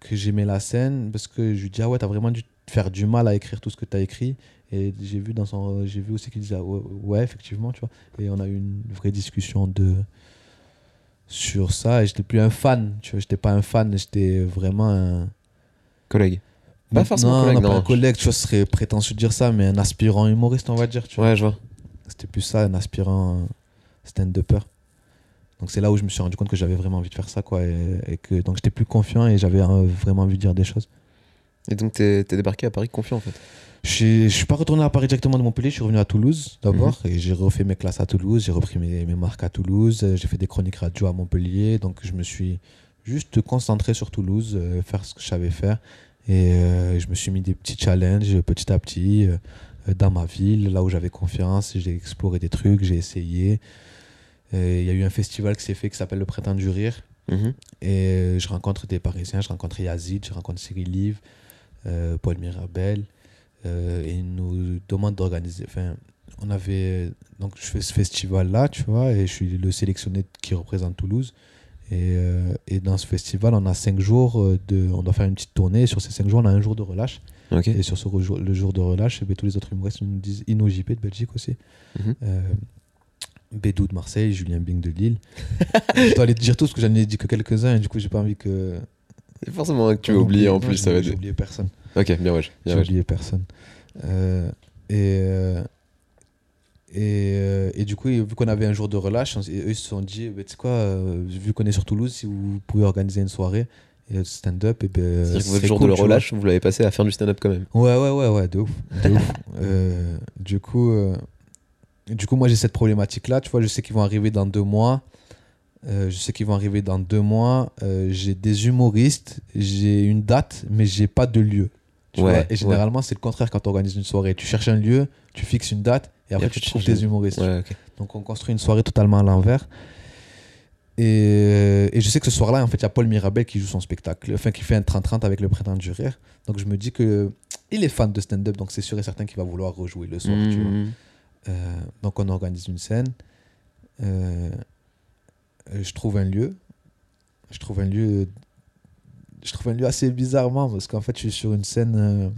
que j'aimais la scène. Parce que je lui dis, ah ouais, t'as vraiment te faire du mal à écrire tout ce que t'as écrit. Et j'ai vu, dans son, j'ai vu aussi qu'il disait, ah ouais, ouais, effectivement, tu vois. Et on a eu une vraie discussion de sur ça et j'étais plus un fan tu vois j'étais pas un fan j'étais vraiment un Collègue. Pas forcément non, collègue, non, non. pas un collègue, tu vois, ce serait prétentieux de dire ça, mais un aspirant humoriste, on va dire, tu vois. Ouais, je vois. C'était plus ça, un aspirant stand-upper. Donc c'est là où je me suis rendu compte que j'avais vraiment envie de faire ça, quoi. Et, et que, donc j'étais plus confiant et j'avais euh, vraiment envie de dire des choses. Et donc, t'es t'es débarqué à Paris confiant en fait. Je je suis pas retourné à Paris directement de Montpellier, je suis revenu à Toulouse d'abord Mhm. et j'ai refait mes classes à Toulouse, j'ai repris mes, mes marques à Toulouse, j'ai fait des chroniques radio à Montpellier, donc je me suis juste concentré sur Toulouse, euh, faire ce que je savais faire et euh, je me suis mis des petits challenges petit à petit euh, dans ma ville, là où j'avais confiance, j'ai exploré des trucs, j'ai essayé. Il y a eu un festival qui s'est fait qui s'appelle le Printemps du Rire. Mhm. Et je rencontre des Parisiens, je rencontre Yazid, je rencontre Cyril Live, euh, Paul Mirabel. euh, et ils nous demandent d'organiser. Enfin, on avait. Donc, je fais ce festival-là, tu vois, et je suis le sélectionné qui représente Toulouse. Et, euh, et dans ce festival, on a cinq jours euh, de. On doit faire une petite tournée. Et sur ces cinq jours, on a un jour de relâche. Ok. Et sur ce rejour- le jour de relâche, eh ben, tous les autres humoristes nous disent Ino JP de Belgique aussi. Euh, Bédou de Marseille, Julien Bing de Lille. je dois les dire tous parce que j'en ai dit que quelques-uns et du coup j'ai pas envie que. C'est forcément que tu vas oublier en plus, ça va J'ai oublié personne. Ok, bien ouais. J'ai oublié personne. Euh, et, euh, et, euh, et du coup, vu qu'on avait un jour de relâche, on eux ils se sont dit, bah, tu sais quoi, vu qu'on est sur Toulouse, si vous pouvez organiser une soirée et stand-up, et ben. C'est-à-dire que ce votre jour cool, de relâche, vous l'avez passé à faire du stand-up quand même. Ouais, ouais, ouais, ouais, de ouf. De ouf. Euh, du coup, euh, du coup, moi j'ai cette problématique-là. Tu vois, je sais qu'ils vont arriver dans deux mois. Euh, je sais qu'ils vont arriver dans deux mois. Euh, j'ai des humoristes, j'ai une date, mais j'ai pas de lieu. Tu Ouais, vois ouais. et généralement, c'est le contraire quand tu organises une soirée. Tu cherches un lieu, tu fixes une date, et après, tu tu trouves un- humoristes. Ouais. Donc on construit une soirée totalement à l'envers. Et, et je sais que ce soir-là, en fait, il y a Paul Mirabel qui joue son spectacle, enfin qui fait un 30-30 avec le Printemps du Rire. Donc je me dis que il est fan de stand-up, donc c'est sûr et certain qu'il va vouloir rejouer le soir. tu vois. Euh, donc on organise une scène. Euh, je trouve un lieu. Je trouve un lieu. Je trouve un lieu assez bizarrement parce qu'en fait je suis sur une scène. euh,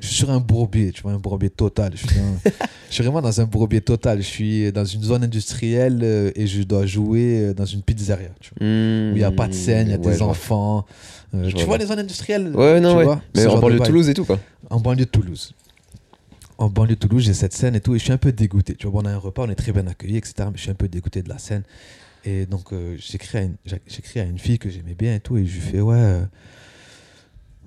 je suis sur un bourbier, tu vois, un bourbier total. Je suis, dans- je suis vraiment dans un bourbier total. Je suis dans une zone industrielle euh, et je dois jouer dans une pizzeria. Tu vois, où il n'y a pas de scène, il y a Mmh. Ouais, des enfants. Euh, tu vois les zones industrielles Ouais, non, tu ouais. vois, Mais en banlieue de Toulouse et tout, quoi. en banlieue de Toulouse. En banlieue de Toulouse, j'ai cette scène et tout, et je suis un peu dégoûté. Tu vois, on a un repas, on est très bien accueillis, etc. Mais je suis un peu dégoûté de la scène. Et donc, euh, j'écris à, une- à une fille que j'aimais bien et tout, et je lui fais, ouais, euh,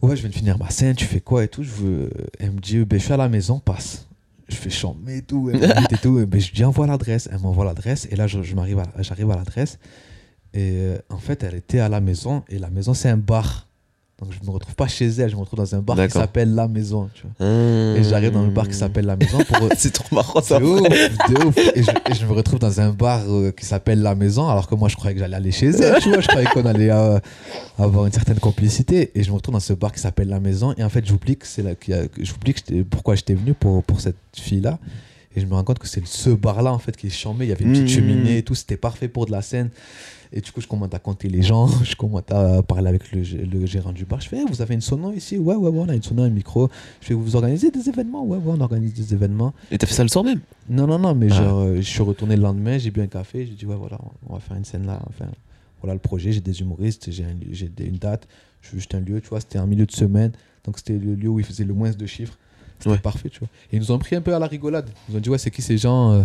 ouais, je viens de finir ma scène, tu fais quoi et tout. Je veux... Elle me dit, ben, je suis à la maison, passe. Je fais chambrer et tout, et tout. Et ben, je dis, envoie l'adresse. Elle m'envoie l'adresse, et là, je, je m'arrive à- j'arrive à l'adresse. Et euh, en fait, elle était à la maison, et la maison, c'est un bar. Donc, je me retrouve pas chez elle, je me retrouve dans un bar qui s'appelle La Maison. Tu vois. Et Et j'arrive dans le bar qui s'appelle La Maison pour. C'est trop marrant ça. De ouf, de ouf. Et je, et je me retrouve dans un bar euh, qui s'appelle La Maison, alors que moi je croyais que j'allais aller chez elle, tu vois. Je croyais qu'on allait euh, avoir une certaine complicité. Et je me retrouve dans ce bar qui s'appelle La Maison. Et en fait, j'oublie que c'est là qu'il y a- que- j'oublie que j'étais- pourquoi j'étais venu pour, pour cette fille-là. Et je me rends compte que c'est ce bar-là en fait qui est chambé. Il y avait une petite Mmh. cheminée et tout. C'était parfait pour de la scène. Et du coup, je commence à compter les gens. Je commence à parler avec le, gé- le gérant du bar. Je fais, Eh, vous avez une sono ici? Ouais, ouais, ouais, on a une sono, un micro. Je fais, vous organisez des événements? Ouais, ouais, on organise des événements. Et t'as fait ça le soir même? Non, non, non, mais Ah. genre, euh, je suis retourné le lendemain, j'ai bu un café, j'ai dit, ouais, voilà, on va faire une scène là. Enfin, voilà le projet, j'ai des humoristes, j'ai un- une date, je veux juste un lieu, tu vois, c'était en milieu de semaine, donc c'était le lieu où ils faisaient le moins de chiffres. C'était Ouais. parfait, tu vois. Et ils nous ont pris un peu à la rigolade. Ils nous ont dit, ouais, c'est qui ces gens euh,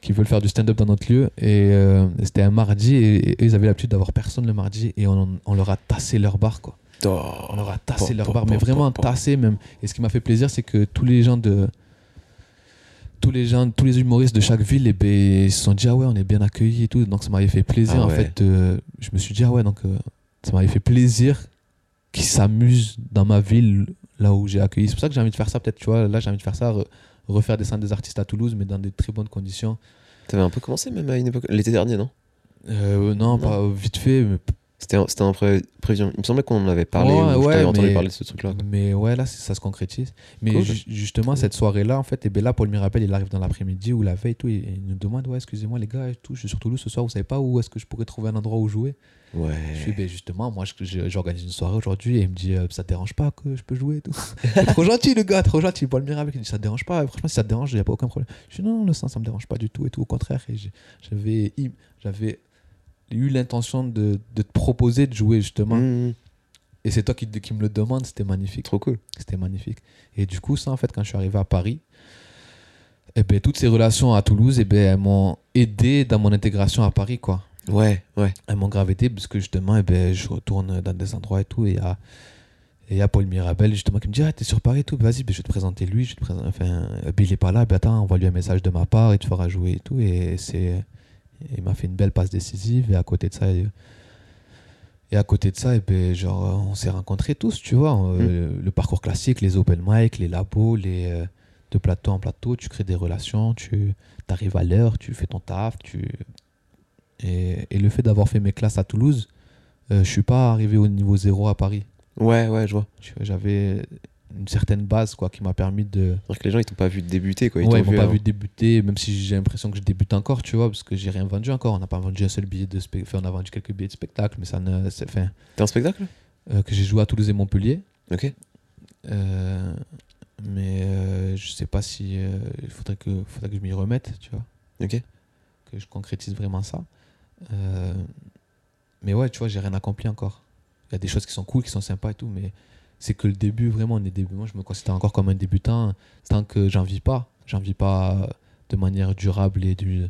qui veulent faire du stand-up dans notre lieu? Et euh, c'était un mardi, et, et ils avaient l'habitude d'avoir personne le mardi, et on, on leur a tassé leur bar, quoi. On leur a tassé Pom, leur pom, bar, mais vraiment tassé même. Et ce qui m'a fait plaisir, c'est que tous les gens de tous les gens, tous les humoristes de chaque ville, eh ben, ils se sont dit ah ouais, on est bien accueillis et tout. Donc ça m'avait fait plaisir Ah en fait. euh, je me suis dit ah ouais, donc ça m'avait fait plaisir qu'ils s'amusent dans ma ville là où j'ai accueilli. C'est pour ça que j'ai envie de faire ça peut-être. Tu vois, là j'ai envie de faire ça, re- refaire descendre des artistes à Toulouse, mais dans de très bonnes conditions. T'avais un peu commencé même à une époque? L'été dernier, non? Euh, non, Non. pas vite fait, mais C'était un, c'était un pré- prévision. Il me semblait qu'on en avait parlé. Ouais, ou ouais, t'avais entendu mais- parler de ce truc-là. Mais ouais, là, ça se concrétise. Mais Cool. ju- justement, cette soirée-là, en fait, et ben là, Paul Mirabel, il arrive dans l'après-midi ou la veille, tout, et et il nous demande Ouais, excusez-moi, les gars, et tout, je suis sur Toulouse ce soir, vous savez pas où est-ce que je pourrais trouver un endroit où jouer? Ouais. Je fais Ben justement, moi, j'organise une soirée aujourd'hui, et il me dit euh, Ça te dérange pas que je peux jouer et tout? Trop gentil, le gars, trop gentil. Paul Mirabel, il dit Ça te dérange pas? Franchement, si ça te dérange, il n'y a pas aucun problème. Je dis Non, non, le sang, ça me dérange pas du tout, et tout, au contraire. J'avais eu l'intention de, de te proposer de jouer, justement. Mmh. Et c'est toi qui, qui me le demande, c'était magnifique. Trop cool. C'était magnifique. Et du coup, ça, en fait, quand je suis arrivé à Paris, eh ben, toutes ces relations à Toulouse, eh ben, elles m'ont aidé dans mon intégration à Paris, quoi. Ouais, ouais. Elles m'ont grave aidé parce que justement, eh ben, je retourne dans des endroits et tout. Et il y a, et il y a Paul Mirabel, justement, qui me dit Ah, t'es sur Paris et tout. Ben, Vas-y, ben, je vais te présenter lui. Je vais te présenter... Enfin, ben, il est pas là. Ben, attends, envoie-lui un message de ma part. Il te fera jouer et tout. Et c'est. Il m'a fait une belle passe décisive. Et à côté de ça, et à côté de ça, et ben, genre, on s'est rencontrés tous, tu vois. euh, Le parcours classique, les open mic, les labos, les, euh, de plateau en plateau, tu crées des relations, tu arrives à l'heure, tu fais ton taf. Tu... Et, et le fait d'avoir fait mes classes à Toulouse, euh, je suis pas arrivé au niveau zéro à Paris. Ouais, ouais, je vois. J'avais une certaine base quoi, qui m'a permis de. C'est-à-dire que les gens, ils t'ont pas vu débuter, quoi. Ils ouais, m'ont pas vu débuter, même si j'ai l'impression que je débute encore, tu vois, parce que j'ai rien vendu encore. On n'a pas vendu un seul billet de spectacle. Enfin, on a vendu quelques billets de spectacle, mais ça ne. c'est- Enfin, T'es en spectacle? euh, que j'ai joué à Toulouse et Montpellier. Ok. Euh, mais euh, je sais pas si il faudrait que faudrait que je m'y remette tu vois Ok. que je concrétise vraiment ça Euh, mais ouais tu vois j'ai rien accompli encore. Il y a des choses qui sont cool qui sont sympas et tout mais c'est que le début vraiment on est début moi je me considère encore comme un débutant tant que j'en vis pas. J'en vis pas de manière durable et du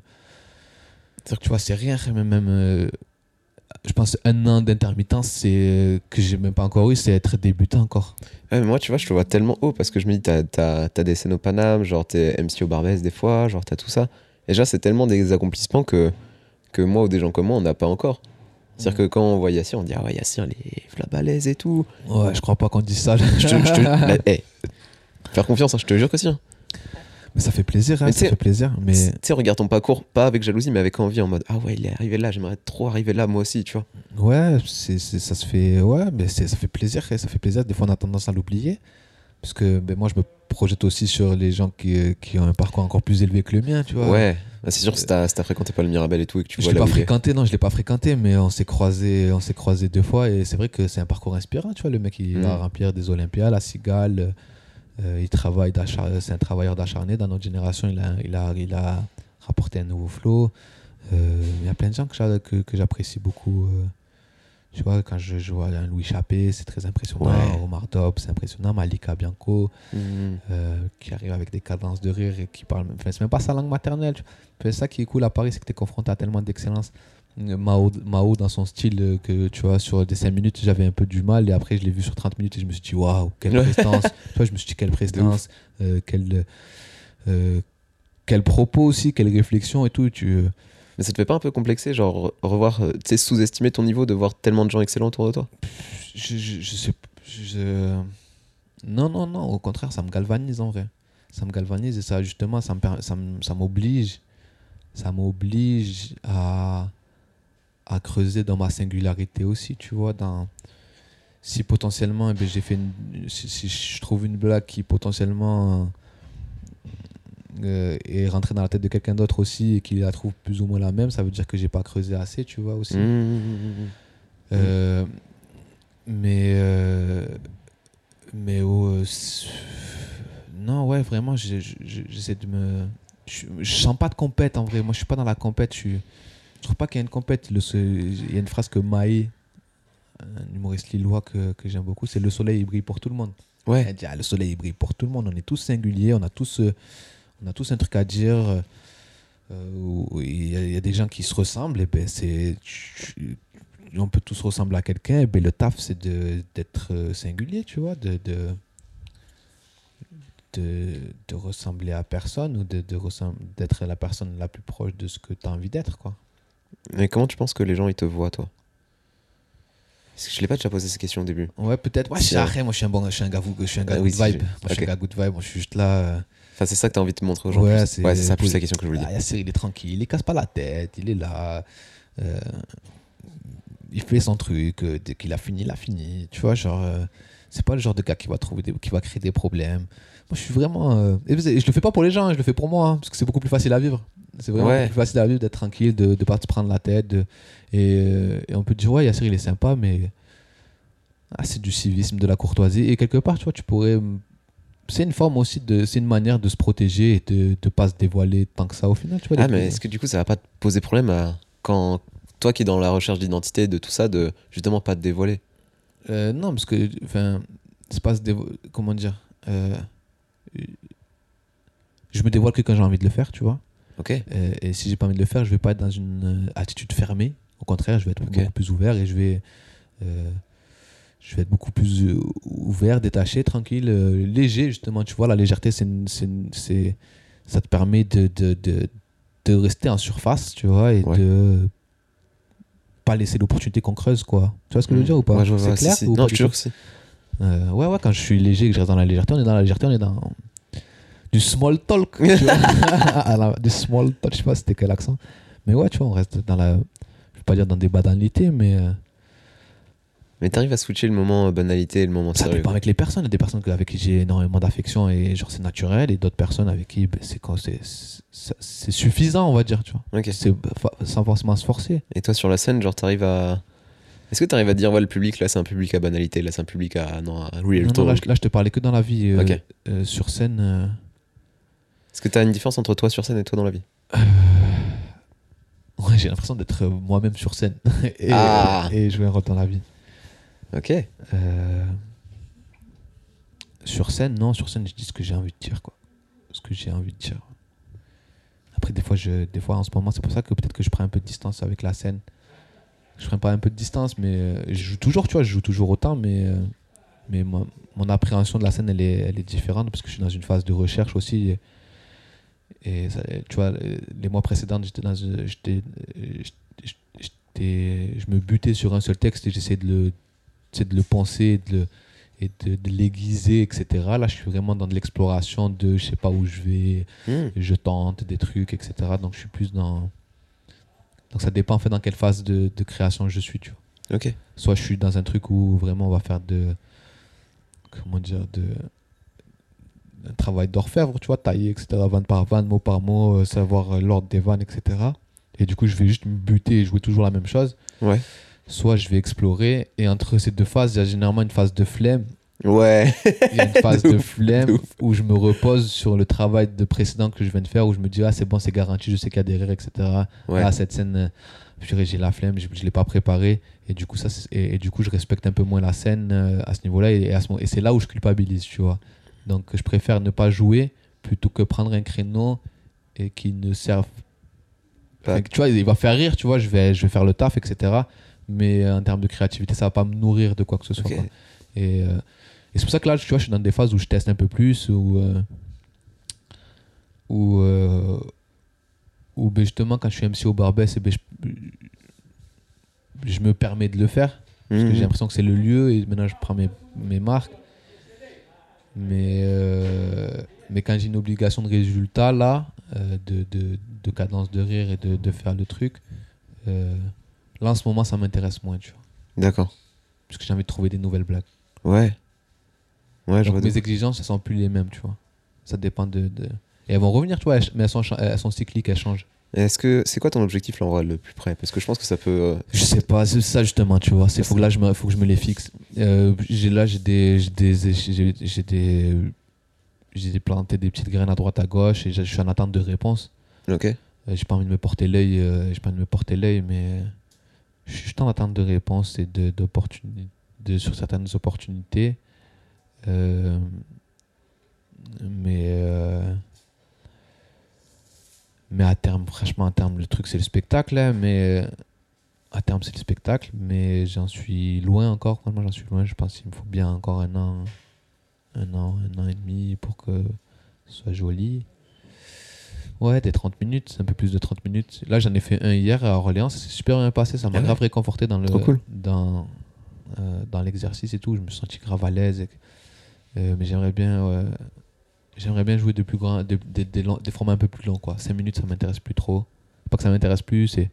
que tu vois c'est rien. Même, même euh, je pense un an d'intermittence c'est que j'ai même pas encore eu c'est être débutant encore. Ouais, mais moi, tu vois, je te vois tellement haut parce que je me dis, t'as, t'as, t'as des scènes au Paname, genre t'es MC au Barbès des fois, genre t'as tout ça. Et déjà, c'est tellement des accomplissements que, que moi ou des gens comme moi, on n'a pas encore. C'est-à-dire que quand on voit Yassir, on dit, ah ouais, Yassir, les flabalaises et tout. Ouais, je crois pas qu'on dise ça. Je te, je te- hey, faire confiance, hein, je te jure que si. hein. Mais ça fait plaisir, hein, Mais ça fait plaisir. Mais Tu sais, regarde ton parcours, pas avec jalousie, mais avec envie, en mode, ah ouais, il est arrivé là, j'aimerais trop arriver là, moi aussi, tu vois. ouais, c'est, ça se fait, ouais, mais ça fait plaisir, ça fait plaisir. Des fois, on a tendance à l'oublier, parce que ben, moi, je me projette aussi sur les gens qui, euh, qui ont un parcours encore plus élevé que le mien, tu vois. Ouais, Bah, c'est sûr que si t'as, si fréquenté pas le Mirabel et tout, et que tu je vois l'ai pas fréquenté, non, je l'ai pas fréquenté, mais on s'est croisé, on s'est croisé deux fois, et c'est vrai que c'est un parcours inspirant, tu vois. Le mec, il va Mm. remplir des Olympiades, la Cigale, euh, il travaille, c'est un travailleur d'acharné. Dans notre génération, il a, il a, il a rapporté un nouveau flow. Euh, Il y a plein de gens que, j'a- que, que j'apprécie beaucoup. euh. Tu vois, quand je, je vois un Louis Chappé, c'est très impressionnant. Ouais. Omar Dob, c'est impressionnant. Malika Bianco, Mhm. euh, qui arrive avec des cadences de rire et qui parle. Enfin, c'est même pas sa langue maternelle. C'est ça qui est cool à Paris, c'est que tu es confronté à tellement d'excellence. Euh, Mao, Mao, dans son style, euh, que tu vois, sur des 5 minutes, j'avais un peu du mal. Et après, je l'ai vu sur 30 minutes et je me suis dit, waouh, quelle prestance. tu vois, je me suis dit, quelle prestance, euh, quel, euh, quel propos aussi, quelle réflexion et tout. Tu, Mais ça te fait pas un peu complexer, genre re- revoir, euh, tu sais, sous-estimer ton niveau de voir tellement de gens excellents autour de toi? Je, sais je- non non non au contraire ça me galvanise en vrai. Ça me galvanise et ça justement ça m'oblige ça m'oblige à à creuser dans ma singularité aussi tu vois dans si potentiellement eh ben, j'ai fait une, si je trouve une blague qui potentiellement euh, est rentrée dans la tête de quelqu'un d'autre aussi et qu'il la trouve plus ou moins la même ça veut dire que j'ai pas creusé assez tu vois aussi. Euh, mais euh, mais oh, euh, non ouais vraiment j'essaie de me je, je sens pas de compète en vrai. Moi je suis pas dans la compète je suis je trouve pas qu'il y a une compète. Le il y a une phrase que Maé un humoriste lillois que, que j'aime beaucoup c'est le soleil il brille pour tout le monde Ouais, elle dit, ah, le soleil il brille pour tout le monde. On est tous singuliers, on a tous, euh, on a tous un truc à dire. euh, euh, Il y, a- il y a des gens qui se ressemblent, et ben c'est, on peut tous ressembler à quelqu'un. Et ben le taf c'est de, d'être euh, singulier, tu vois, de, de, de, de ressembler à personne ou de, de ressem- d'être la personne la plus proche de ce que tu as envie d'être, quoi. mais comment tu penses que les gens ils te voient, toi? Parce que je l'ai pas déjà posé ces questions au début. Ouais, peut-être. Ouais, c'est moi je suis un bon, je suis un gars, je suis un gars Ah good oui, vibe. Moi je suis un gars good vibe, moi je suis juste là. euh, Enfin, c'est ça que t'as envie de montrer aux gens. Ouais, c'est- ouais, ça plus la question que je voulais dire. Ah, Yassir, il est tranquille, il casse pas la tête, il est là. euh, il fait son truc, euh, dès qu'il a fini, il a fini. Tu vois, genre, euh, c'est pas le genre de gars qui va, trouver des- qui va créer des problèmes. Moi, je suis vraiment. euh, et je le fais pas pour les gens, hein, je le fais pour moi, hein, parce que c'est beaucoup plus facile à vivre. C'est vraiment Ouais. plus facile à vivre d'être tranquille, de ne pas se prendre la tête. de- et, et on peut dire, ouais, Yassir, il est sympa, mais. ah, c'est du civisme, de la courtoisie. Et quelque part, tu vois, tu pourrais. C'est une forme aussi de. C'est une manière de se protéger et de ne pas se dévoiler tant que ça au final. Tu vois, Ah, mais est-ce que du coup, ça va pas te poser problème à... quand toi qui es dans la recherche d'identité, de tout ça, de justement pas te dévoiler? Euh, non, parce que, enfin, c'est pas se dévo- Comment dire euh, Je me dévoile que quand j'ai envie de le faire, tu vois. Ok. Euh, et si j'ai pas envie de le faire, je vais pas être dans une attitude fermée. Au contraire, je vais être beaucoup plus ouvert et je vais, je vais être beaucoup plus euh, ouvert, détaché, tranquille, euh, léger justement. Tu vois, la légèreté, c'est, c'est, ça te permet de, de, de, de rester en surface, tu vois, et Ouais. de pas laisser l'opportunité qu'on creuse, quoi. Tu vois ce que je veux dire ou pas? Ouais, C'est clair si, si. ou Non, pas je jure tout? que si. Euh, ouais, ouais, quand je suis léger et que je reste dans la légèreté, on est dans la légèreté, on est dans du small talk. tu vois. Du small talk, je sais pas c'était quel accent. Mais ouais, tu vois, on reste dans la. Je vais pas dire dans des banalités, mais euh, Mais t'arrives à switcher le moment euh, banalité et le moment ça sérieux. dépend avec les personnes. Il y a des personnes avec qui j'ai énormément d'affection et genre c'est naturel, et d'autres personnes avec qui ben, c'est quand c'est suffisant, on va dire, tu vois. C'est sans forcément se forcer. Et toi, sur la scène, genre, t'arrives à. Est-ce que t'arrives à dire, ouais, le public, là, c'est un public à banalité, là, c'est un public à. Non, à real Non, non, là, je, là, je te parlais que dans la vie. euh, euh, sur scène. euh, Est-ce que t'as une différence entre toi sur scène et toi dans la vie? Ouais, j'ai l'impression d'être moi-même sur scène et, Ah. et jouer un rôle dans la vie. Ok. Euh, sur scène, non, sur scène, je dis ce que j'ai envie de dire, quoi. Ce que j'ai envie de dire. Après, des fois, je, des fois en ce moment, c'est pour ça que peut-être que je prends un peu de distance avec la scène. Je prends pas un peu de distance, mais euh, je joue toujours, tu vois, je joue toujours autant, mais, euh, mais mon appréhension de la scène, elle est, elle est différente parce que je suis dans une phase de recherche aussi. Et, tu vois, les mois précédents, j'étais dans, j'étais, je me butais sur un seul texte et j'essayais de le, de le penser, de le, et de, de l'aiguiser, etc. Là, je suis vraiment dans de l'exploration de je sais pas où je vais, Hmm. je tente des trucs, etc. Donc, je suis plus dans. Donc, ça dépend en fait dans quelle phase de, de création je suis, tu vois. Ok. Soit je suis dans un truc où vraiment on va faire de. Comment dire de un travail d'orfèvre, tu vois, tailler, etc., vanne par vanne, mot par mot, euh, savoir euh, l'ordre des vannes, etc. Et du coup, je vais juste me buter et jouer toujours la même chose. Ouais. Soit je vais explorer, et entre ces deux phases, il y a généralement une phase de flemme Ouais. il y a une phase De de, ouf, flemme de où je me repose sur le travail de précédent que je viens de faire, où je me dis, ah, c'est bon, c'est garanti, je sais qu'il y a des rires, etc. Ouais. Ah, cette scène, euh, j'ai la flemme, je ne l'ai pas préparée. Et du, coup, ça, et, et du coup, je respecte un peu moins la scène euh, à ce niveau-là. Et, et ce et c'est là où je culpabilise, tu vois. Donc, je préfère ne pas jouer plutôt que prendre un créneau et qui ne serve Enfin, tu vois, il va faire rire, tu vois, je vais, je vais faire le taf, etc. Mais euh, en termes de créativité, ça va pas me nourrir de quoi que ce soit. Ok. quoi. Et, euh, et c'est pour ça que là, tu vois, je suis dans des phases où je teste un peu plus, où, euh, où, euh, où, ben, justement, quand je suis MC au Barbès, eh ben, je, je me permets de le faire. Parce que Mhm. j'ai l'impression que c'est le lieu et maintenant je prends mes, mes marques. Mais, mais quand j'ai une obligation de résultat, là, de, de, de cadence de rire et de, de faire le truc, là en ce moment ça m'intéresse moins, tu vois. D'accord. Parce que j'ai envie de trouver des nouvelles blagues. Ouais. Ouais, je Donc mes exigences, elles sont plus les mêmes, tu vois. Ça dépend de. de- Et elles vont revenir, tu vois, mais elles sont, elles sont cycliques, elles changent. Est-ce que c'est quoi ton objectif là vrai le plus près? Parce que je pense que ça peut. euh, Je sais pas, c'est ça justement, tu vois. C'est faut que là je me, faut que je me les fixe. Euh, j'ai là j'ai des j'ai des j'ai j'ai des j'ai planté des petites graines à droite à gauche et je suis en attente de réponse. Ok. Euh, j'ai pas envie de me porter l'œil, euh, j'ai pas envie de me porter l'œil, mais je suis en attente de réponse et de de sur certaines opportunités. Euh, mais euh, mais à terme, franchement, à terme, le truc c'est le spectacle, hein, mais à terme c'est le spectacle, mais j'en suis loin encore. Franchement, j'en suis loin. Je pense qu'il me faut bien encore un an, un an, un an et demi pour que ce soit joli. Ouais, des 30 minutes, un peu plus de 30 minutes. Là, j'en ai fait un hier à Orléans, ça s'est super bien passé, ça m'a Ah grave réconforté dans le Trop cool. dans euh, dans l'exercice et tout, je me suis senti grave à l'aise. et- euh, mais j'aimerais bien ouais, j'aimerais bien jouer de plus grands des, formats un peu plus longs quoi. 5 minutes, ça m'intéresse plus trop. Pas que ça m'intéresse plus, c'est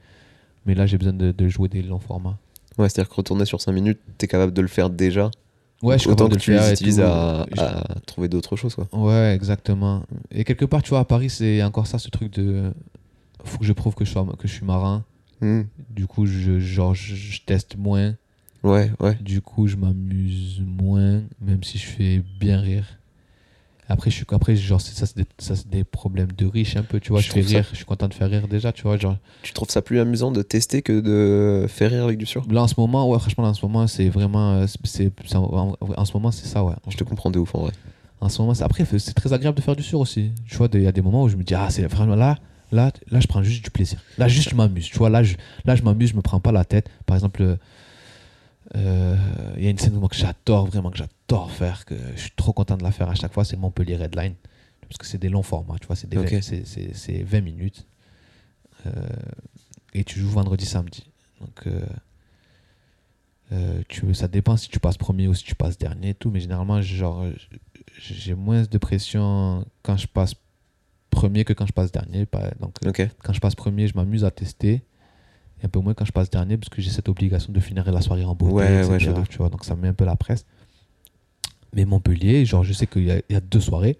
mais là, j'ai besoin de, de jouer des longs formats. Ouais, c'est-à-dire que retourner sur 5 minutes, t'es capable de le faire déjà. Ouais, je suis Autant que de tu les utilises à trouver d'autres choses quoi. Ouais, exactement. Et quelque part, tu vois, à Paris, c'est encore ça, ce truc de. Faut que je prouve que je, sois, que je suis marin. Hmm. Du coup, je, genre, je, je teste moins. Ouais, ouais. Du coup, je m'amuse moins, même si je fais bien rire. Après, je suis, après genre, ça, c'est des, ça, c'est des problèmes de riches un peu, tu vois. Je Je, fais trouve ça- rire, je suis content de faire rire déjà, tu vois. Genre, Tu trouves ça plus amusant de tester que de faire rire avec du sûr là, en ce moment, ouais, franchement, là, en ce moment, c'est vraiment. euh, c'est, c'est- en, en ce moment, c'est ça, ouais. Je te comprends de ouf en vrai. En ce moment, c'est- après, c'est très agréable de faire du sur aussi. Tu vois, il y a des moments où je me dis, ah, c'est vraiment là, là, là, je prends juste du plaisir. Là, juste, je m'amuse. Tu vois, là, je, là, je m'amuse, je me prends pas la tête. Par exemple, euh, il y a une scène moi, que j'adore, vraiment, que j'adore faire, que je suis trop content de la faire à chaque fois, c'est Montpellier Redline. Parce que c'est des longs formats, tu vois, c'est des Ok. 20 c'est- c'est- c'est 20 minutes. Euh, et tu joues vendredi, samedi. Donc, euh, tu, ça dépend si tu passes premier ou si tu passes dernier et tout, mais généralement, genre, j'ai moins de pression quand je passe premier que quand je passe dernier. Donc, quand je passe premier, je m'amuse à tester. Et un peu moins quand je passe dernier, parce que j'ai cette obligation de finir la soirée en beauté, Ouais, ouais, etc., je vois. tu vois, donc ça me met un peu la presse. Mais Montpellier, genre, je sais qu'il y, y a deux soirées,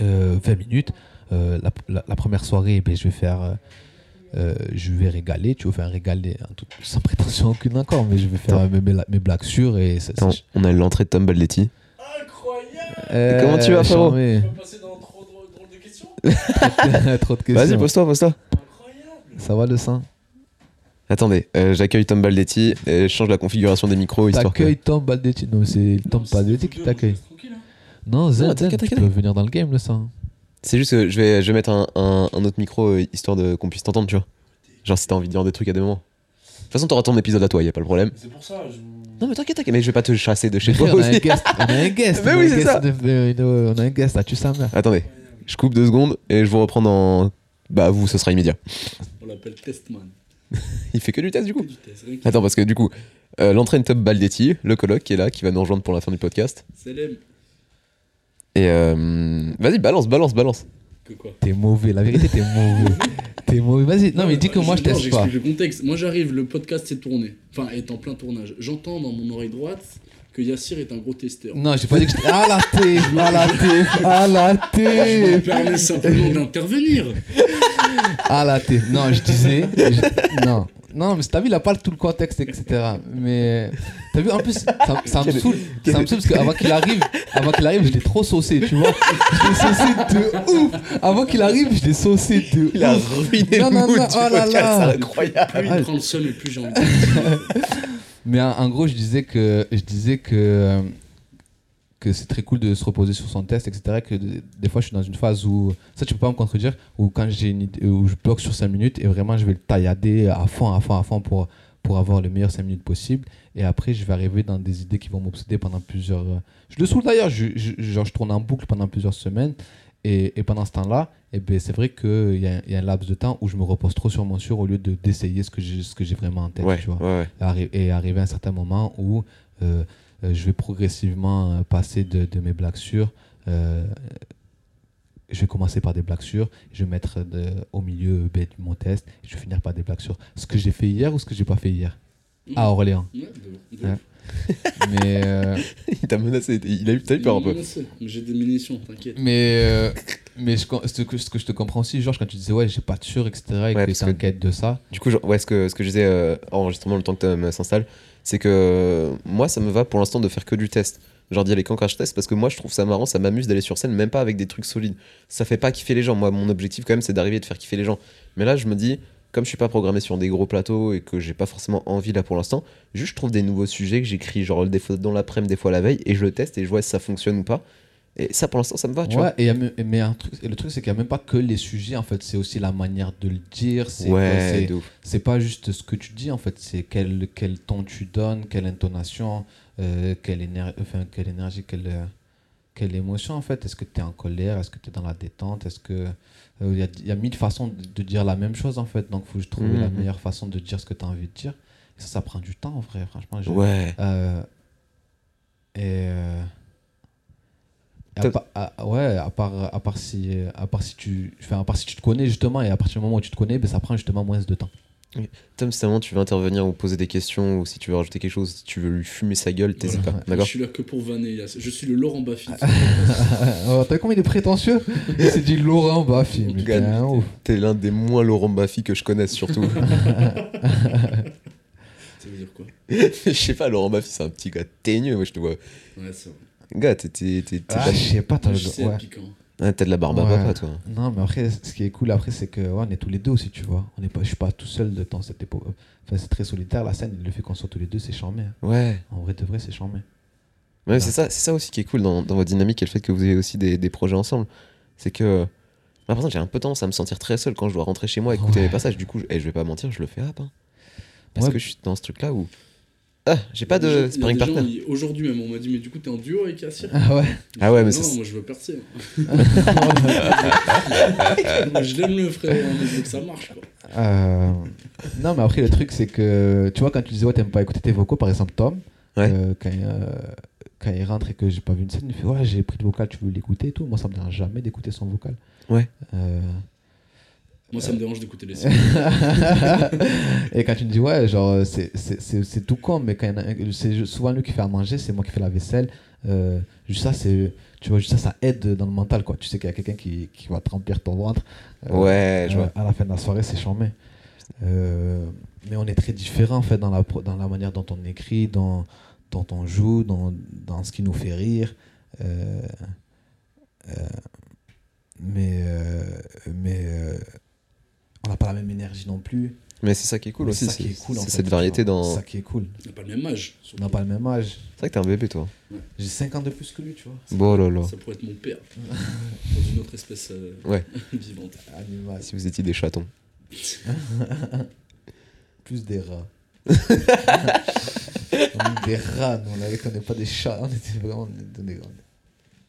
euh, 20 minutes. Euh, la, la- la première soirée, ben, je vais faire. euh, euh, je vais régaler, tu vois, faire régaler en toute- sans prétention aucune encore, mais je vais faire mes, mes, mes blagues sûres et ça, Attends, on a l'entrée de Tom Baldetti. Incroyable Comment tu vas, frérot charmé. On va passer dans trop de questions Trop de questions. Vas-y, pose-toi, pose-toi. Incroyable Ça va le sein Attendez, euh, j'accueille Tom Baldetti et je change la configuration des micros histoire que. T'accueilles Tom Baldetti. Non, c'est Tom Baldetti qui t'accueille. Hein. Non, Zen, Non, t'inquiète, Zen, tu peux venir dans le game, le sang. C'est juste que je vais, je vais mettre un, un- un autre micro euh, histoire de qu'on puisse t'entendre, tu vois. Genre si t'as envie de dire des trucs à des moments. De toute façon, t'auras ton épisode à toi, y a pas le problème. C'est pour ça, je... Non, mais t'inquiète, t'inquiète, mais je vais pas te chasser de chez toi on a un aussi. guest. On a un guest. Mais oui, c'est ça. de- de- de- On a un guest, là, tu sais, mère. Attendez, je coupe deux secondes et je vous reprends dans. Bah, vous, ce sera immédiat. on l'appelle Testman. Il fait que du test du coup. Attends, parce que du coup, euh, l'entraîne Top Baldetti, le coloc qui est là, qui va nous rejoindre pour la fin du podcast. Célèbre. Et euh, vas-y, balance, balance, balance. Que quoi? T'es mauvais, la vérité, t'es mauvais. T'es mauvais. Vas-y, non, mais dis que moi, je teste pas. J'explique le contexte. Moi, j'arrive, le podcast s'est tourné. Enfin, est en plein tournage. J'entends dans mon oreille droite que Yassir est un gros testeur. Non, j'ai pas dit que j'étais. Ah la thé Ah la thé Ah la Je me thé permets simplement d'intervenir. Ah la thé Non, je disais. je- Non. Non, mais t'as vu, il a pas tout le contexte, etc. Mais t'as vu, en plus, ça, ça me saoule. Ça me saoule parce qu'avant qu'il arrive, avant qu'il arrive, je l'ai trop saucé, tu vois. Je l'ai saucé de ouf. Avant qu'il arrive, je l'ai saucé de Il a ouf. ruiné Non, le non, mood non, oh là là. c'est incroyable. Plus il prend le seum et plus j'ai envie de Mais en, gros, je disais que je disais que euh, que c'est très cool de se reposer sur son test, etc. Que de- des fois, je suis dans une phase où ça, tu peux pas me contredire, où quand j'ai une idée, où je bloque sur 5 minutes et vraiment, je vais le taillader à fond, à fond, à fond pour pour avoir le meilleur 5 minutes possible. Et après, je vais arriver dans des idées qui vont m'obséder pendant plusieurs. euh, Je le saoule d'ailleurs. Genre, je tourne en boucle pendant plusieurs semaines. Et, et pendant ce temps-là, eh ben, c'est vrai qu'il y, a- il y a un laps de temps où je me repose trop sur mon sur au lieu de d'essayer ce que j'ai ce que j'ai vraiment en tête. Ouais, tu vois ouais, ouais. arri- et arriver à un certain moment où euh, euh, je vais progressivement euh, passer de, de mes blagues sûres. euh, je vais commencer par des blagues sûres, je vais mettre de- au milieu ben, mon test, je vais finir par des blagues sûres. Ce que j'ai fait hier ou ce que j'ai pas fait hier À Orléans. Ouais, de- de- Ouais. Mais, euh, Il t'a menacé, il a eu, t'as eu peur un peu. J'ai des munitions, t'inquiète. mais, euh, mais je ce, que, ce que je te comprends aussi, Georges, quand tu disais ouais, j'ai pas de sûr, etc., et Ouais, que quête de ça. Du coup, genre, ouais, ce que, ce que je disais euh, en enregistrement le temps que Tom s'installe, c'est que moi, ça me va pour l'instant de faire que du test. Genre d'y aller quand crash test parce que moi je trouve ça marrant, ça m'amuse d'aller sur scène, même pas avec des trucs solides. Ça fait pas kiffer les gens. Moi, mon objectif quand même, c'est d'arriver et de faire kiffer les gens. Mais là, je me dis, comme je suis pas programmé sur des gros plateaux et que j'ai pas forcément envie là pour l'instant, juste je trouve des nouveaux sujets que j'écris genre des fois dans l'après-midi, des fois la veille, et je le teste et je vois si ça fonctionne ou pas. Et ça pour l'instant, ça me va, tu Ouais, et, a même- mais un truc, et le truc, c'est qu'il n'y a même pas que les sujets, en fait, c'est aussi la manière de le dire. c'est- vois. Ouais, c'est- pas juste ce que tu dis en fait, c'est quel, quel ton tu donnes, quelle intonation, euh, quelle, éner- enfin, quelle énergie, quelle, euh, quelle émotion en fait. Est-ce que tu es en colère? Est-ce que tu es dans la détente? Est-ce que. Euh, Il y, a, il y a mille façons de, de dire la même chose en fait, donc il faut trouver la Mhm. meilleure façon de dire ce que tu as envie de dire. Et ça, ça prend du temps en vrai, franchement. Ouais. euh, et. euh, et à à- ouais, à part, à, part si, à, part si tu, enfin, à part si tu te connais justement, et à partir du moment où tu te connais, ben, ça prend justement moins de temps. Tom, si à un moment tu veux intervenir ou poser des questions ou si tu veux rajouter quelque chose, si tu veux lui fumer sa gueule, t'hésites Voilà. pas. Je D'accord suis là que pour vanner. Je suis le Laurent Baffy. oh, T'as vu combien il est prétentieux Il s'est dit Laurent Baffy. t'es l'un des moins Laurent Baffy que je connaisse surtout. Ça veut dire quoi je sais pas, Laurent Baffy c'est un petit gars teigneux, moi je te vois. Ouais, c'est vrai. Gars, t'es t'es- t'es- t'es Ah, pas- je sais pas, t'as je sais ouais. piquant. Ah, t'as de la barbe à Ouais. papa, toi. Non, mais après, ce qui est cool après, c'est que ouais, on est tous les deux aussi, tu vois. On est pas, je suis pas tout seul de dans cette époque. Enfin, c'est très solitaire la scène. Le fait qu'on soit tous les deux, c'est charmé. hein. Ouais. En vrai de vrai, c'est charmé. Ouais, c'est ça, c'est ça aussi qui est cool dans, dans votre dynamique et le fait que vous ayez aussi des, des projets ensemble. C'est que. Moi, par exemple, j'ai un peu tendance à me sentir très seul quand je dois rentrer chez moi et écouter mes passages. Du coup, je- et je vais pas mentir, je le fais hop. hein. Parce que je suis dans ce truc-là où. Ah, j'ai pas gens- de sparring gens, partner. Aujourd'hui même, on m'a dit, mais du coup, t'es en duo avec Yassir Ah ouais. Ah ouais, mais Non, moi je veux percer. Moi, je l'aime le frère, mais il faut que ça marche quoi. Euh, Non, mais après, le truc, c'est que tu vois, quand tu disais, ouais, t'aimes pas écouter tes vocaux, par exemple, Tom, Ouais. euh, quand, il, euh, quand il rentre et que j'ai pas vu une scène, il fait, ouais, j'ai pris le vocal, tu veux l'écouter et tout. Moi, ça me dérange jamais d'écouter son vocal. Ouais. Euh, Moi ça me dérange d'écouter les sons. et quand tu me dis, ouais, genre, c'est- c'est c'est- c'est tout con, mais quand il y en a un- c'est souvent lui qui fait à manger, c'est moi qui fais la vaisselle. Euh, juste ça, c'est. Tu vois, juste ça, ça aide dans le mental, quoi. Tu sais qu'il y a quelqu'un qui, qui va te remplir ton ventre. Euh, Ouais, je euh, vois. à la fin de la soirée, c'est charmé. Euh, mais on est très différents, en fait, dans la, dans la manière dont on écrit, dans, dont on joue, dans, dans ce qui nous fait rire. Euh, euh, mais euh, mais euh, on n'a pas la même énergie non plus. Mais c'est ça qui est cool Mais aussi. ça qui C'est est cool, c'est cette variété dans. C'est C'est ça qui est cool. On n'a pas le même âge. On n'a pas le même âge. vrai que t'es un bébé, toi. J'ai 5 ans de plus que lui, tu vois. Bon, là, là. Ça pourrait être mon père. Dans une autre espèce euh, Ouais. vivante. Animal. Si vous étiez des chatons. Plus des rats. on est des rats, nous, on avait- on n'est pas des chats, on était vraiment des, des,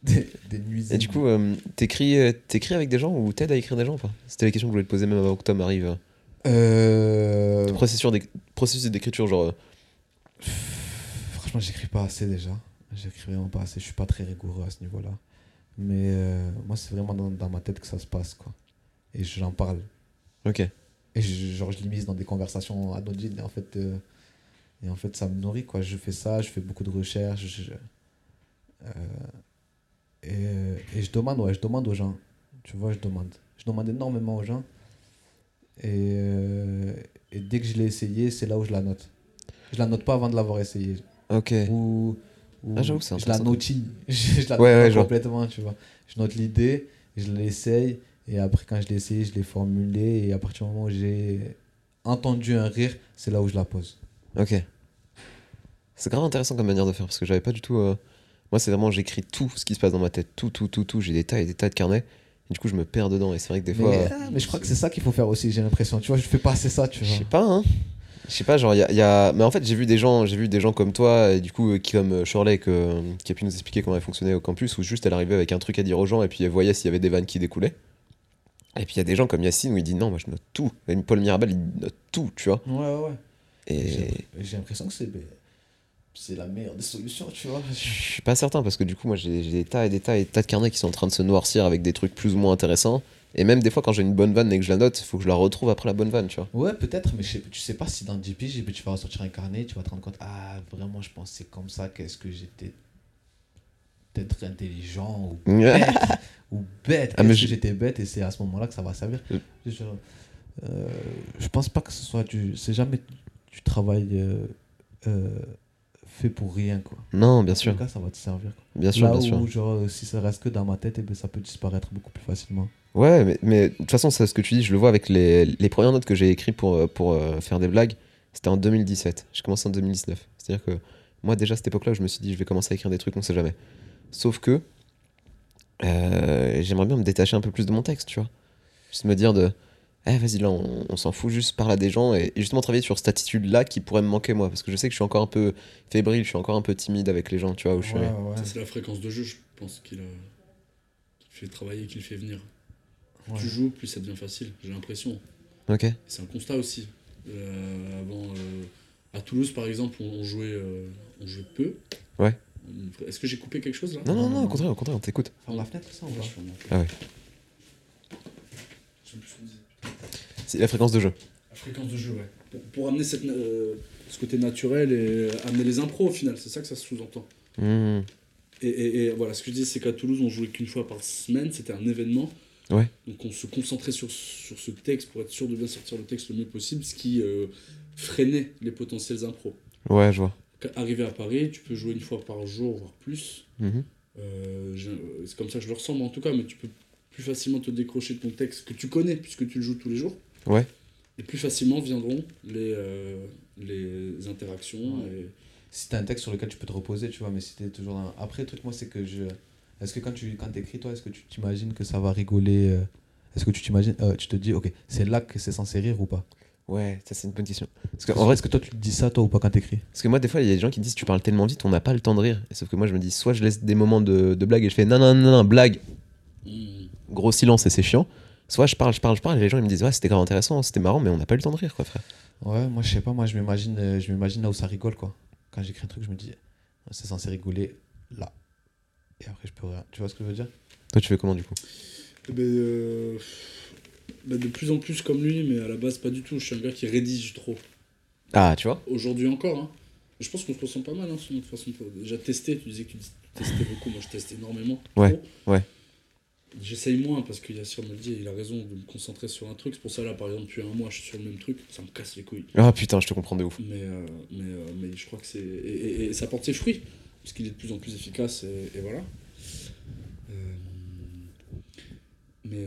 des, des nuisibles. Et du coup, euh, t'écris euh, t'écris avec des gens ou t'aides à écrire des gens ou pas C'était la question que je voulais te poser même avant que Tom arrive. Euh, Processus d'éc- Processus d'écriture, genre. euh, Franchement, j'écris pas assez déjà. J'écris vraiment pas assez. Je suis pas très rigoureux à ce niveau-là. Mais euh, moi, c'est vraiment dans, dans ma tête que ça se passe, quoi. Et j'en parle. Ok. Et je, genre, je l'immisce dans des conversations anodines. Et en fait, euh, et en fait, ça me nourrit, quoi. Je fais ça, je fais beaucoup de recherches. je- euh, et, euh, et je demande, ouais, je demande aux gens. Tu vois, je demande. Je demande énormément aux gens. Et, euh, et dès que je l'ai essayé, c'est là où je la note. Je la note pas avant de l'avoir essayé. Ok. Ou, ou Ah, j'avoue, c'est je la note, je, je la note Ouais, complètement, tu vois. Je note l'idée, je l'essaye, et après, quand je l'ai essayé, je l'ai formulé, et à partir du moment où j'ai entendu un rire, c'est là où je la pose. Ok. C'est grave intéressant comme manière de faire parce que j'avais pas du tout. euh, Moi, c'est vraiment j'écris tout ce qui se passe dans ma tête, tout, tout, tout, tout. J'ai des tas et des tas de carnets. Et du coup, je me perds dedans. Et c'est vrai que des mais, fois. euh, mais je crois que c'est ça qu'il faut faire aussi, j'ai l'impression. Tu vois, je fais pas assez ça, tu Je vois. sais pas, hein. Je sais pas, genre, il y a, il y a- Mais en fait, j'ai vu des gens, j'ai vu des gens comme toi, et du coup, euh, qui, comme euh, Shirley, que- qui a pu nous expliquer comment elle fonctionnait au campus, où juste elle arrivait avec un truc à dire aux gens, et puis elle voyait s'il y avait des vannes qui découlaient. Et puis il y a des gens comme Yacine où il dit non, moi je note tout. Paul Mirabel, il note tout, tu vois. Ouais, ouais, ouais. Et J'ai l'impression que c'est c'est la meilleure des solutions, tu vois. je suis pas certain parce que du coup, moi j'ai des tas et des tas et des tas de carnets qui sont en train de se noircir avec des trucs plus ou moins intéressants. Et même des fois, quand j'ai une bonne vanne et que je la note, il faut que je la retrouve après la bonne vanne, tu vois. Ouais, peut-être, mais je sais, tu sais pas si dans 10 piges, tu vas ressortir un carnet, tu vas te rendre compte, ah, vraiment, je pensais comme ça, qu'est-ce que j'étais peut-être intelligent ou bête, ou bête, Ah, mais j'étais bête, et c'est à ce moment-là que ça va servir? Euh. Je, euh, je pense pas que ce soit du. C'est jamais du travail euh, euh, fait pour rien, quoi. Non, bien En tout sûr, cas, ça va te servir. quoi. bien sûr, Là bien où, sûr. genre, euh, si ça reste que dans ma tête, eh ben, ça peut disparaître beaucoup plus facilement. Ouais, mais, mais de toute façon, c'est ce que tu dis, je le vois avec les, les premières notes que j'ai écrites pour, euh, pour euh, faire des blagues. C'était en 2017. J'ai commencé en 2019. C'est-à-dire que moi, déjà à cette époque-là, je me suis dit, je vais commencer à écrire des trucs, on sait jamais. Sauf que euh, j'aimerais bien me détacher un peu plus de mon texte, tu vois. Juste me dire de, eh, vas-y, là, on, on s'en fout, juste parle à des gens et, et justement travailler sur cette attitude-là qui pourrait me manquer, moi. Parce que je sais que je suis encore un peu fébrile, je suis encore un peu timide avec les gens, tu vois. Où je suis... Ça, c'est la fréquence de jeu, je pense, qu'il a... fait travailler, qu'il fait venir. Plus Ouais. tu joues, plus ça devient facile, j'ai l'impression. Ok. C'est un constat aussi. Euh, avant, euh, à Toulouse, par exemple, on, on jouait, euh, on jouait peu. Ouais. Est-ce que j'ai coupé quelque chose là? Non, non, Non, non, non, au non. contraire, au contraire, on t'écoute. La fenêtre, ça, on Ouais, va. Ah ouais. Je. C'est la fréquence de jeu. La fréquence de jeu, ouais. Pour, pour amener cette, euh, ce côté naturel et euh, amener les impros au final, c'est ça que ça sous-entend. Hmm. Et, et- et voilà, ce que je dis, c'est qu'à Toulouse, on jouait qu'une fois par semaine, c'était un événement. Ouais. Donc on se concentrait sur, sur ce texte pour être sûr de bien sortir le texte le mieux possible, ce qui euh, freinait les potentiels impros. Ouais, je vois. Arrivé à Paris, tu peux jouer une fois par jour, voire plus. Euh, j'ai- c'est comme ça que je le ressens, en tout cas, mais tu peux plus facilement te décrocher de ton texte que tu connais, puisque tu le joues tous les jours. Ouais. Et plus facilement viendront les, euh, les interactions. Ouais. Et... Si t'as un texte sur lequel tu peux te reposer, tu vois, mais si t'es toujours dans... Après, le truc, moi, c'est que je... Est-ce que quand tu quand écris, toi, est-ce que tu t'imagines que ça va rigoler euh, Est-ce que tu t'imagines... euh, tu te dis, ok, c'est là que c'est censé rire ou pas? Ouais, ça c'est une bonne question. Parce que, En vrai, est-ce que toi, tu te dis ça, toi, ou pas, quand t'écris? Parce que moi, des fois, il y a des gens qui disent tu parles tellement vite, on n'a pas le temps de rire. Et sauf que moi, je me dis soit je laisse des moments de, de blague et je fais non, non, non, non, blague, Mm. Gros silence et c'est chiant. Soit je parle, je parle, je parle et les gens ils me disent ouais, c'était grave intéressant, c'était marrant, mais on n'a pas eu le temps de rire, quoi, frère. Ouais, moi, je sais pas, moi, je m'imagine euh, je m'imagine là où ça rigole, quoi. Quand j'écris un truc, je me dis, c'est censé rigoler là. Et après, je peux rien. Tu vois ce que je veux dire? Toi, tu fais comment du coup? Eh ben, euh, ben, de plus en plus comme lui, mais à la base, pas du tout. Je suis un gars qui rédige trop. Ah, tu vois? Aujourd'hui encore, hein. Je pense qu'on se ressent pas mal hein, sur notre façon de. Déjà testé, tu disais que tu testais beaucoup, moi je teste énormément. Ouais, trop. ouais. J'essaye moins parce que Yassir me le dit, il a raison de me concentrer sur un truc. C'est pour ça, là, par exemple, depuis un mois, je suis sur le même truc, ça me casse les couilles. Ah putain, je te comprends de ouf. Mais, euh, mais, euh, mais je crois que c'est. Et, et- et ça porte ses fruits, parce qu'il est de plus en plus efficace, et, et voilà. Euh, mais.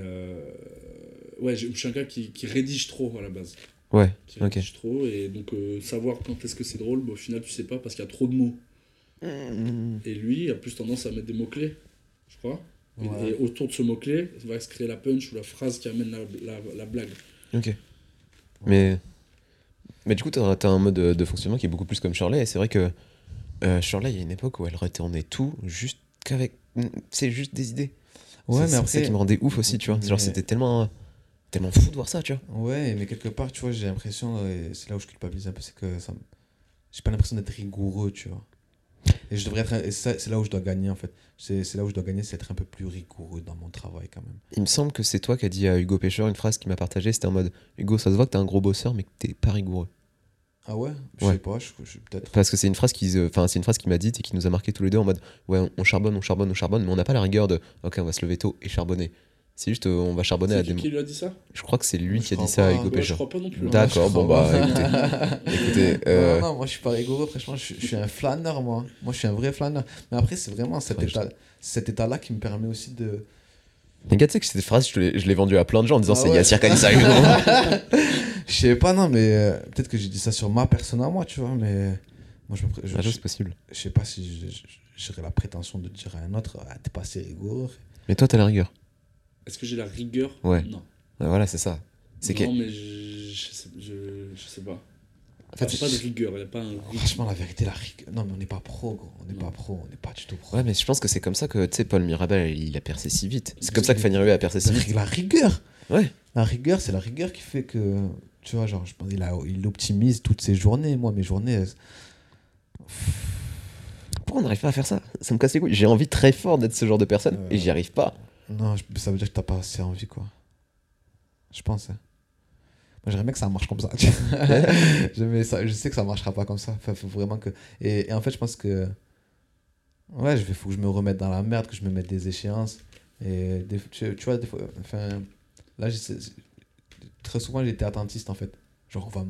ouais, je suis un gars qui, qui rédige trop à la base. Ouais, Qui ok. rédige trop, et donc savoir quand est-ce que c'est drôle, bah, au final, tu sais pas parce qu'il y a trop de mots. Et lui a plus tendance à mettre des mots-clés, je crois. Et- Ouais. Et autour de ce mot-clé, va se créer la punch ou la phrase qui amène la, la, la blague. Ok. Mais, mais du coup, t'as as un mode de, de fonctionnement qui est beaucoup plus comme Shirley. Et c'est vrai que euh, Shirley, il y a une époque où elle retournait tout juste qu'avec. C'est juste des idées. Ouais, C'est- mais c'est après. ça qui me rendait ouf aussi, tu vois. Genre, c'était tellement, tellement fou de voir ça, tu vois. Ouais, mais quelque part, tu vois, j'ai l'impression, et c'est là où je culpabilise un peu, c'est que ça j'ai pas l'impression d'être rigoureux, tu vois. Et je devrais être, c'est là où je dois gagner, en fait. C'est c'est là où je dois gagner, c'est être un peu plus rigoureux dans mon travail, quand même. Il me semble que c'est toi qui as dit à Hugo Pêcheur une phrase qui m'a partagé. C'était en mode Hugo, ça se voit que t'es un gros bosseur, mais que t'es pas rigoureux. Ah ouais? Je Ouais. sais pas, je, je- peut-être. Parce que c'est une phrase qui, euh, enfin, c'est une phrase qui m'a dite et qui nous a marqué tous les deux en mode ouais, on- on charbonne, on charbonne, on charbonne, mais on n'a pas la rigueur de ok, on va se lever tôt et charbonner. C'est juste, euh, on va charbonner à C'est des. qui qui lui a dit ça Je crois que c'est lui Je qui a dit ça à. Hugo Ouais, Je crois pas non plus. hein. D'accord, bon bah écoutez, écoutez, euh, Non, non, moi je suis pas rigoureux, franchement, je, suis- je suis un flâneur, moi. Moi je suis un vrai flâneur. Mais après, c'est vraiment cet Ouais, état, cet état-là qui me permet aussi de. les gars, tu sais que cette phrase, je l'ai je l'ai vendue à plein de gens en disant Ah c'est ouais. Yassir qui a dit ça. Hugo. Je sais pas, non, mais euh, peut-être que j'ai dit ça sur ma personne à moi, tu vois, mais. Moi je me. je- Ah, je- c'est possible. je sais pas si j'aurais la prétention de dire à un autre, ah, t'es pas assez rigoureux. Mais toi, t'as la rigueur. Est-ce que j'ai la rigueur Ouais. Non. Ouais, voilà, c'est ça. C'est que. Non, mais je, je, sais, je, je sais pas. En fait, Il n'y a pas de rigueur, il n'y a pas un. Franchement, la vérité, la rigueur. Non, mais on n'est pas pro, gros. On n'est pas pro, on n'est pas du tout pro. Ouais, mais je pense que c'est comme ça que, tu sais, Paul Mirabel, il a percé si vite. C'est comme ça que Fanny Rue a percé si vite. la rigueur Ouais. La rigueur, c'est la rigueur qui fait que. Tu vois, genre, je pense il, a- il optimise toutes ses journées. Moi, mes journées. elles- Pourquoi on n'arrive pas à faire ça? Ça me casse les couilles. J'ai envie très fort d'être ce genre de personne Euh. et j'y arrive pas. Non, ça veut dire que t'as pas assez envie, quoi. Je pense. hein. Moi, j'aimerais que ça marche comme ça. je, ça- je sais que ça marchera pas comme ça. Enfin, faut vraiment que. Et, en fait, je pense que. Ouais, il faut que je me remette dans la merde, que je me mette des échéances. Et tu, vois, des fois. Enfin, là, très souvent, j'étais attentiste, en fait. Genre, on va,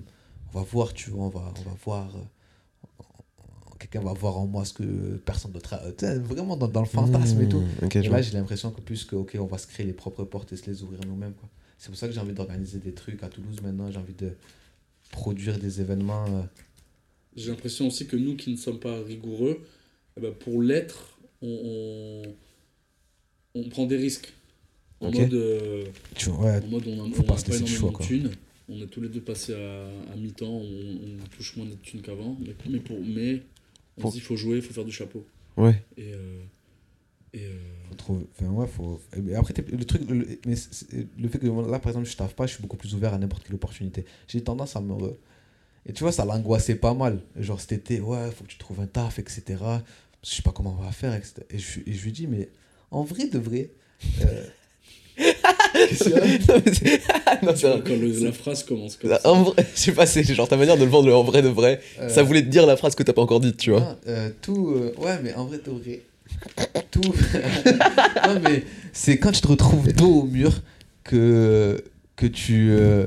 on va voir, tu vois, on va, on va voir. euh, Quelqu'un va voir en moi ce que personne d'autre a. Tu sais, vraiment dans, dans le fantasme et tout. Mmh, Ok, Et là, j'ai l'impression que plus que, ok, on va se créer les propres portes et se les ouvrir nous-mêmes. quoi. C'est pour ça que j'ai envie d'organiser des trucs à Toulouse maintenant. J'ai envie de produire des événements. euh, J'ai l'impression aussi que nous qui ne sommes pas rigoureux, eh ben, pour l'être, on, on, on prend des risques. En mode, euh, tu vois, ouais, en mode on n'a pas énormément choix, de thunes. On est tous les deux passés à, à mi-temps, on, on touche moins de thunes qu'avant. Mais, mais, pour, mais on Pour- se dit il faut jouer, il faut faire du chapeau. Ouais. Et, euh, et euh, faut trouver. Enfin, ouais, faut. et mais après, le truc. Le, mais le fait que là, par exemple, je taffe pas, je suis beaucoup plus ouvert à n'importe quelle opportunité. J'ai tendance à me. Et tu vois, ça l'angoissait pas mal. Genre cet été, ouais, faut que tu trouves un taf, etc. Je sais pas comment on va faire, etc. Et je, et je lui dis, mais en vrai, de vrai. euh, Qu'est-ce qu'il y a non, c'est- quand le- la phrase commence comme ça. En vrai, je sais pas, c'est genre ta manière de le vendre en vrai de vrai. Euh, Ça voulait te dire la phrase que t'as pas encore dite, tu vois. Non, euh, tout. euh, ouais, mais en vrai, de vrai. Tout. non, mais c'est quand tu te retrouves dos au mur que, que tu euh,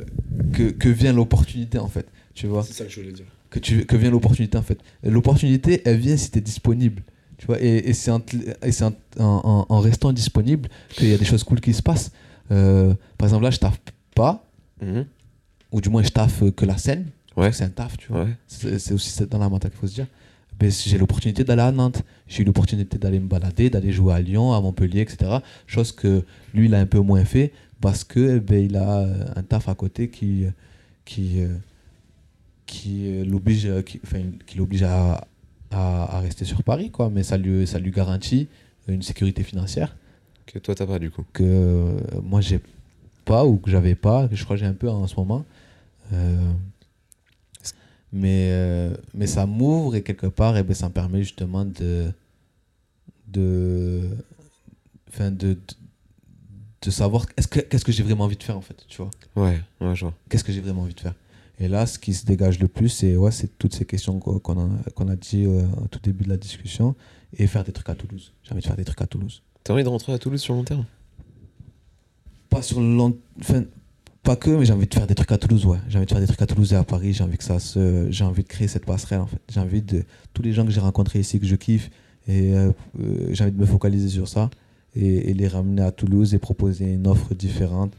que, que vient l'opportunité en fait. Tu vois C'est ça que je voulais dire. que, tu, que vient l'opportunité en fait. L'opportunité, elle vient si tu es disponible. Tu vois, et, et c'est en, et c'est en, en- en restant disponible qu'il y a des choses cool qui se passent. Euh, par exemple, là, je taffe pas, Mhm. ou du moins, je taffe que la scène. Ouais. C'est un taf, tu vois. Ouais. C'est aussi dans la mentale qu'il faut se dire. Ben, si j'ai l'opportunité d'aller à Nantes, j'ai eu l'opportunité d'aller me balader, d'aller jouer à Lyon, à Montpellier, etc. Chose que lui, il a un peu moins fait parce que eh ben, il a euh, un taf à côté qui, qui, euh, qui l'oblige qui, enfin, qui l'oblige à, à, à rester sur Paris. Quoi. Mais ça lui, ça lui garantit une sécurité financière Que toi, t'as pas du coup. que euh, moi, j'ai pas ou que j'avais pas, que je crois que j'ai un peu en ce moment. Euh, mais, euh, mais ça m'ouvre et quelque part, et ben, ça me permet justement de. de. Enfin, de, de, de savoir est-ce que- qu'est-ce que j'ai vraiment envie de faire en fait, tu vois. Ouais, ouais, je vois. Qu'est-ce que j'ai vraiment envie de faire Et là, ce qui se dégage le plus, c'est ouais, c'est toutes ces questions qu'on qu'on a, qu'on a dit euh, au tout début de la discussion et faire des trucs à Toulouse. J'ai envie de faire des trucs à Toulouse. T'as envie de rentrer à Toulouse sur le long terme? Pas sur le long enfin, pas que mais j'ai envie de faire des trucs à Toulouse ouais. J'ai envie de faire des trucs à Toulouse et à Paris. J'ai envie que ça se j'ai envie de créer cette passerelle en fait. J'ai envie de tous les gens que j'ai rencontrés ici que je kiffe et euh, euh, j'ai envie de me focaliser sur ça et, et les ramener à Toulouse et proposer une offre différente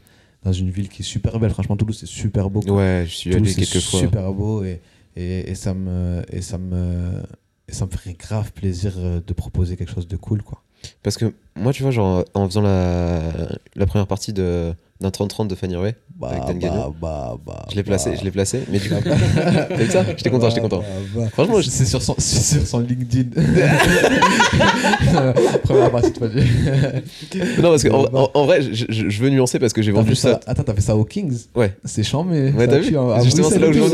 dans une ville qui est super belle. Franchement Toulouse c'est super beau quoi. Ouais, je suis allé Toulouse, c'est quelques fois. super beau et, et, et ça me et ça me et ça me ferait grave plaisir euh, de proposer quelque chose de cool quoi Parce que moi, tu vois, genre, en faisant la, la première partie de d'un 30-30 de Fanny Rouet, bah, Avec Dan Gagnon. bah, bah, bah, je l'ai placé, bah. je l'ai placé, mais du coup, t'as vu ça J'étais content, j'étais content. Bah, bah. Franchement, je- c'est sur son, c'est sur son LinkedIn. Première partie de Fanny. non, parce que en, Bah. en- en vrai, je, je- je veux nuancer parce que j'ai vendu ça. ça, attends, t'as fait ça aux Kings Ouais. C'est chiant, mais. Ouais, t'as vu hein. Justement, c'est là où je veux en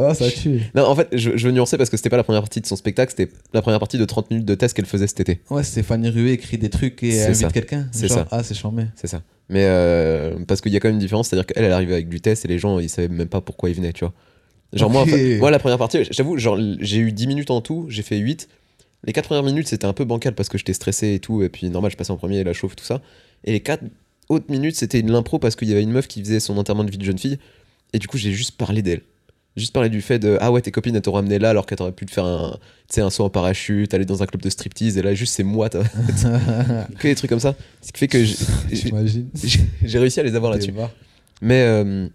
Ouais, ça tue. Non, en fait, je, je veux nuancer parce que c'était pas la première partie de son spectacle, c'était la première partie de 30 minutes de test qu'elle faisait cet été. Ouais, c'est Fanny Rué écrit des trucs et elle invite quelqu'un. C'est ça. Ah, c'est charmé. C'est ça. Mais euh, parce qu'il y a quand même une différence, c'est-à-dire qu'elle, elle arrivait avec du test et les gens, ils savaient même pas pourquoi ils venaient, tu vois. Genre, moi, moi, la première partie, j'avoue, genre, j'ai eu 10 minutes en tout, j'ai fait 8. Les 4 premières minutes, c'était un peu bancal parce que j'étais stressé et tout, et puis normal, je passais en premier, la chauffe, tout ça. Et les 4 autres minutes, c'était de l'impro parce qu'il y avait une meuf qui faisait son enterrement de vie de jeune fille, et du coup, j'ai juste parlé d'elle. Juste parlé du fait de Ah ouais, tes copines, elles t'ont ramené là alors qu'elles t'auraient pu te faire un, un saut en parachute, aller dans un club de striptease, et là, juste c'est moi, que des trucs comme ça. Ce qui fait que j'ai- réussi à les avoir là-dessus. Mais euh,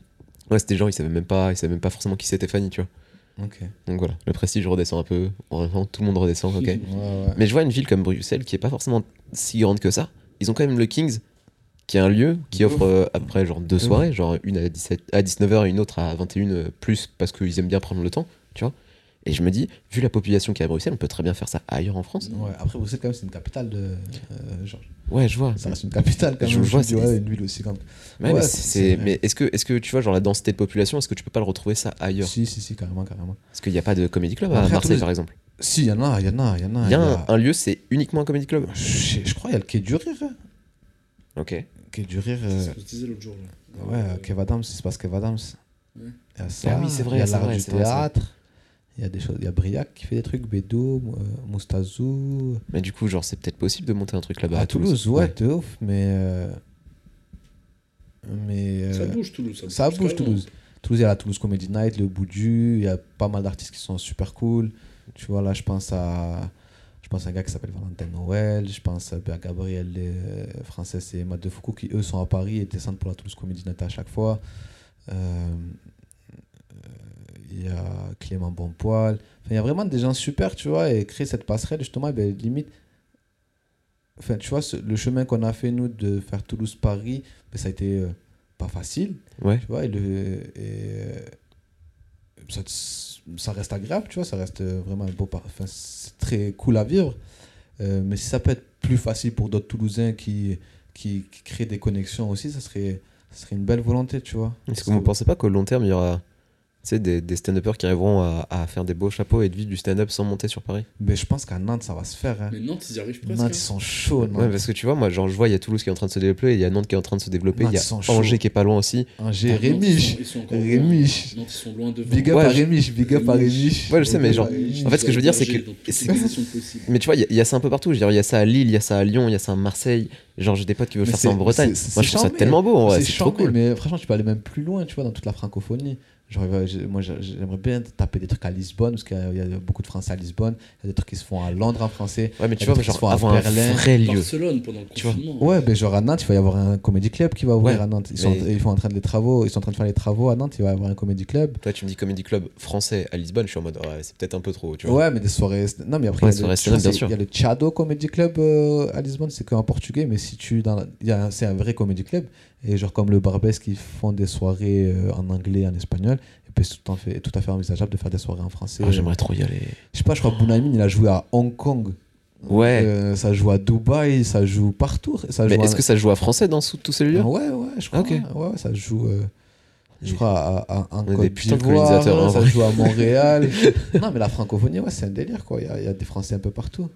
ouais, c'était des gens, ils savaient même pas, ils savaient même pas forcément qui c'était Fanny, tu vois. Donc voilà, le prestige redescend un peu. Vraiment, tout le monde redescend, ok. Ouais, ouais. Mais je vois une ville comme Bruxelles qui est pas forcément si grande que ça. Ils ont quand même le Kings, qui est un lieu qui Ouf. offre euh, après genre deux Ouf. soirées, genre une à, 17, à 19h et une autre à 21 euh, plus parce qu'ils aiment bien prendre le temps, tu vois. Et je me dis, vu la population qui est à Bruxelles, on peut très bien faire ça ailleurs en France. Ouais, après, Bruxelles, quand même, c'est une capitale de. euh, genre, Ouais, je vois. ça reste une capitale quand Je même. vois, me dis, c'est- ouais, une ville aussi. Ouais, Ouais, mais, c'est- est-ce que, est que tu vois, genre la densité de population, est-ce que tu peux pas le retrouver ça ailleurs? Si, si, si, carrément, carrément. Parce qu'il n'y a pas de comédie club à Marseille, par exemple. Si, il y en a, il y en a, il y en a. Il y a un, un lieu, c'est uniquement un comédie club. Je, je crois qu'il y a le Quai du Rire. hein. Ok. Du Rire. C'est euh, ce qu'on se disait l'autre jour. Là. Ouais, Euh, Kev Adams, il se passe Kev Adams. Ouais. Il y a ça, Ah oui, c'est vrai, Il y a l'art du vrai, théâtre. Il y a des choses. Il y a Briac qui fait des trucs, Bédo, euh, Moustazou. Mais du coup, genre, c'est peut-être possible de monter un truc là-bas. à Toulouse, ouais, de ouf, mais. euh, Mais. Ça euh, bouge Toulouse. ça bouge, carrément. Toulouse. Toulouse, il y a la Toulouse Comedy Night, le Boudu, il y a pas mal d'artistes qui sont super cool. Tu vois, là, je pense à. Je pense à un gars qui s'appelle Valentin Noël, je pense à Gabriel euh, Français et Matt de Foucault qui, eux, sont à Paris et descendent pour la Toulouse Comedy Night à chaque fois. Euh, euh, Il y a Clément Bonpoil. Enfin, il y a vraiment des gens super, tu vois, et créer cette passerelle, justement, ben, limite. Enfin, tu vois, ce- le chemin qu'on a fait, nous, de faire Toulouse-Paris, ben, ça a été euh, pas facile. Ouais. Tu vois, et, le, et ça, reste agréable, tu vois, ça reste euh, vraiment un beau. par- Enfin, c'est très cool à vivre. Euh, mais si ça peut être plus facile pour d'autres Toulousains qui, qui, qui créent des connexions aussi, ça serait, ça serait une belle volonté, tu vois. Est-ce que vous ne pensez pas qu'au long terme, il y aura sais, des, des stand-uppers qui arriveront à, à faire des beaux chapeaux et de vivre du stand-up sans monter sur Paris. Mais je pense qu'à Nantes, ça va se faire. hein. Mais Nantes, ils y arrivent presque. Nantes, hein. ils sont chauds. Nantes. Ouais, parce que tu vois, moi, genre, je vois, il y a Toulouse qui est en train de se développer, il y a Nantes qui est en train de se développer, il y a chauds. Angers qui est pas loin aussi. Angers, ils Rémiche. Rémiche. loin. Nantes, ils sont loin devant. Big up Ouais, à je- Rémiche, big up à Rémiche. Ouais, je sais, mais genre, en fait, ce que je veux dire, c'est que-. Mais tu vois, il y a- il y, a ça un peu partout. Je veux dire, Il y a ça à Lille, il y a ça à Lyon, il y a ça à Marseille. Genre, j'ai des potes qui veulent Mais faire ça en Bretagne. Moi, je trouve ça tellement beau. C'est trop cool. Mais franchement, tu peux aller même plus loin, tu vois, dans toute la francophonie. Moi, j'ai- j'aimerais bien taper des trucs à Lisbonne, parce qu'il y a- il y, a beaucoup de Français à Lisbonne. Il y a des trucs qui se font à Londres en français. Ouais, mais tu vois, genre, font à avoir un vrai lieu. Barcelone pendant le Tu vois. Ouais, ben genre à Nantes, il va y avoir un comédie club qui va ouvrir Ouais, à Nantes. Ils, sont, mais- ils font en train de les travaux, ils sont en train de faire les travaux à Nantes, il va y avoir un comédie club. Toi, tu me dis Comedy Club français à Lisbonne, je suis en mode, ouais, c'est peut-être un peu trop, tu vois. Ouais, mais des soirées. Non, mais après, Ouais, il y a le- stand-up, bien c'est- sûr. il y a le Chado Comedy Club euh, à Lisbonne, c'est qu'en portugais, mais si tu. dans la- C'est un vrai comédie club. Et genre, comme le Barbès qui font des soirées euh, en anglais, en espagnol, et puis c'est tout, à fait- tout à fait envisageable de faire des soirées en français. Ah, J'aimerais trop y aller. Je sais pas, je crois que Bounamin, il a joué à Hong Kong. Ouais. Euh, ça joue à Dubaï, ça joue partout. Ça Mais est-ce à- que ça joue à français dans tous ces lieux? Ouais, ouais, je crois. Ok. Ouais, ça joue. euh, je crois à, à, Côte des putains de colonisateurs, hein, ça joue à Montréal. non, mais la francophonie, ouais, c'est un délire, quoi. Il y a, il y a des Français un peu partout.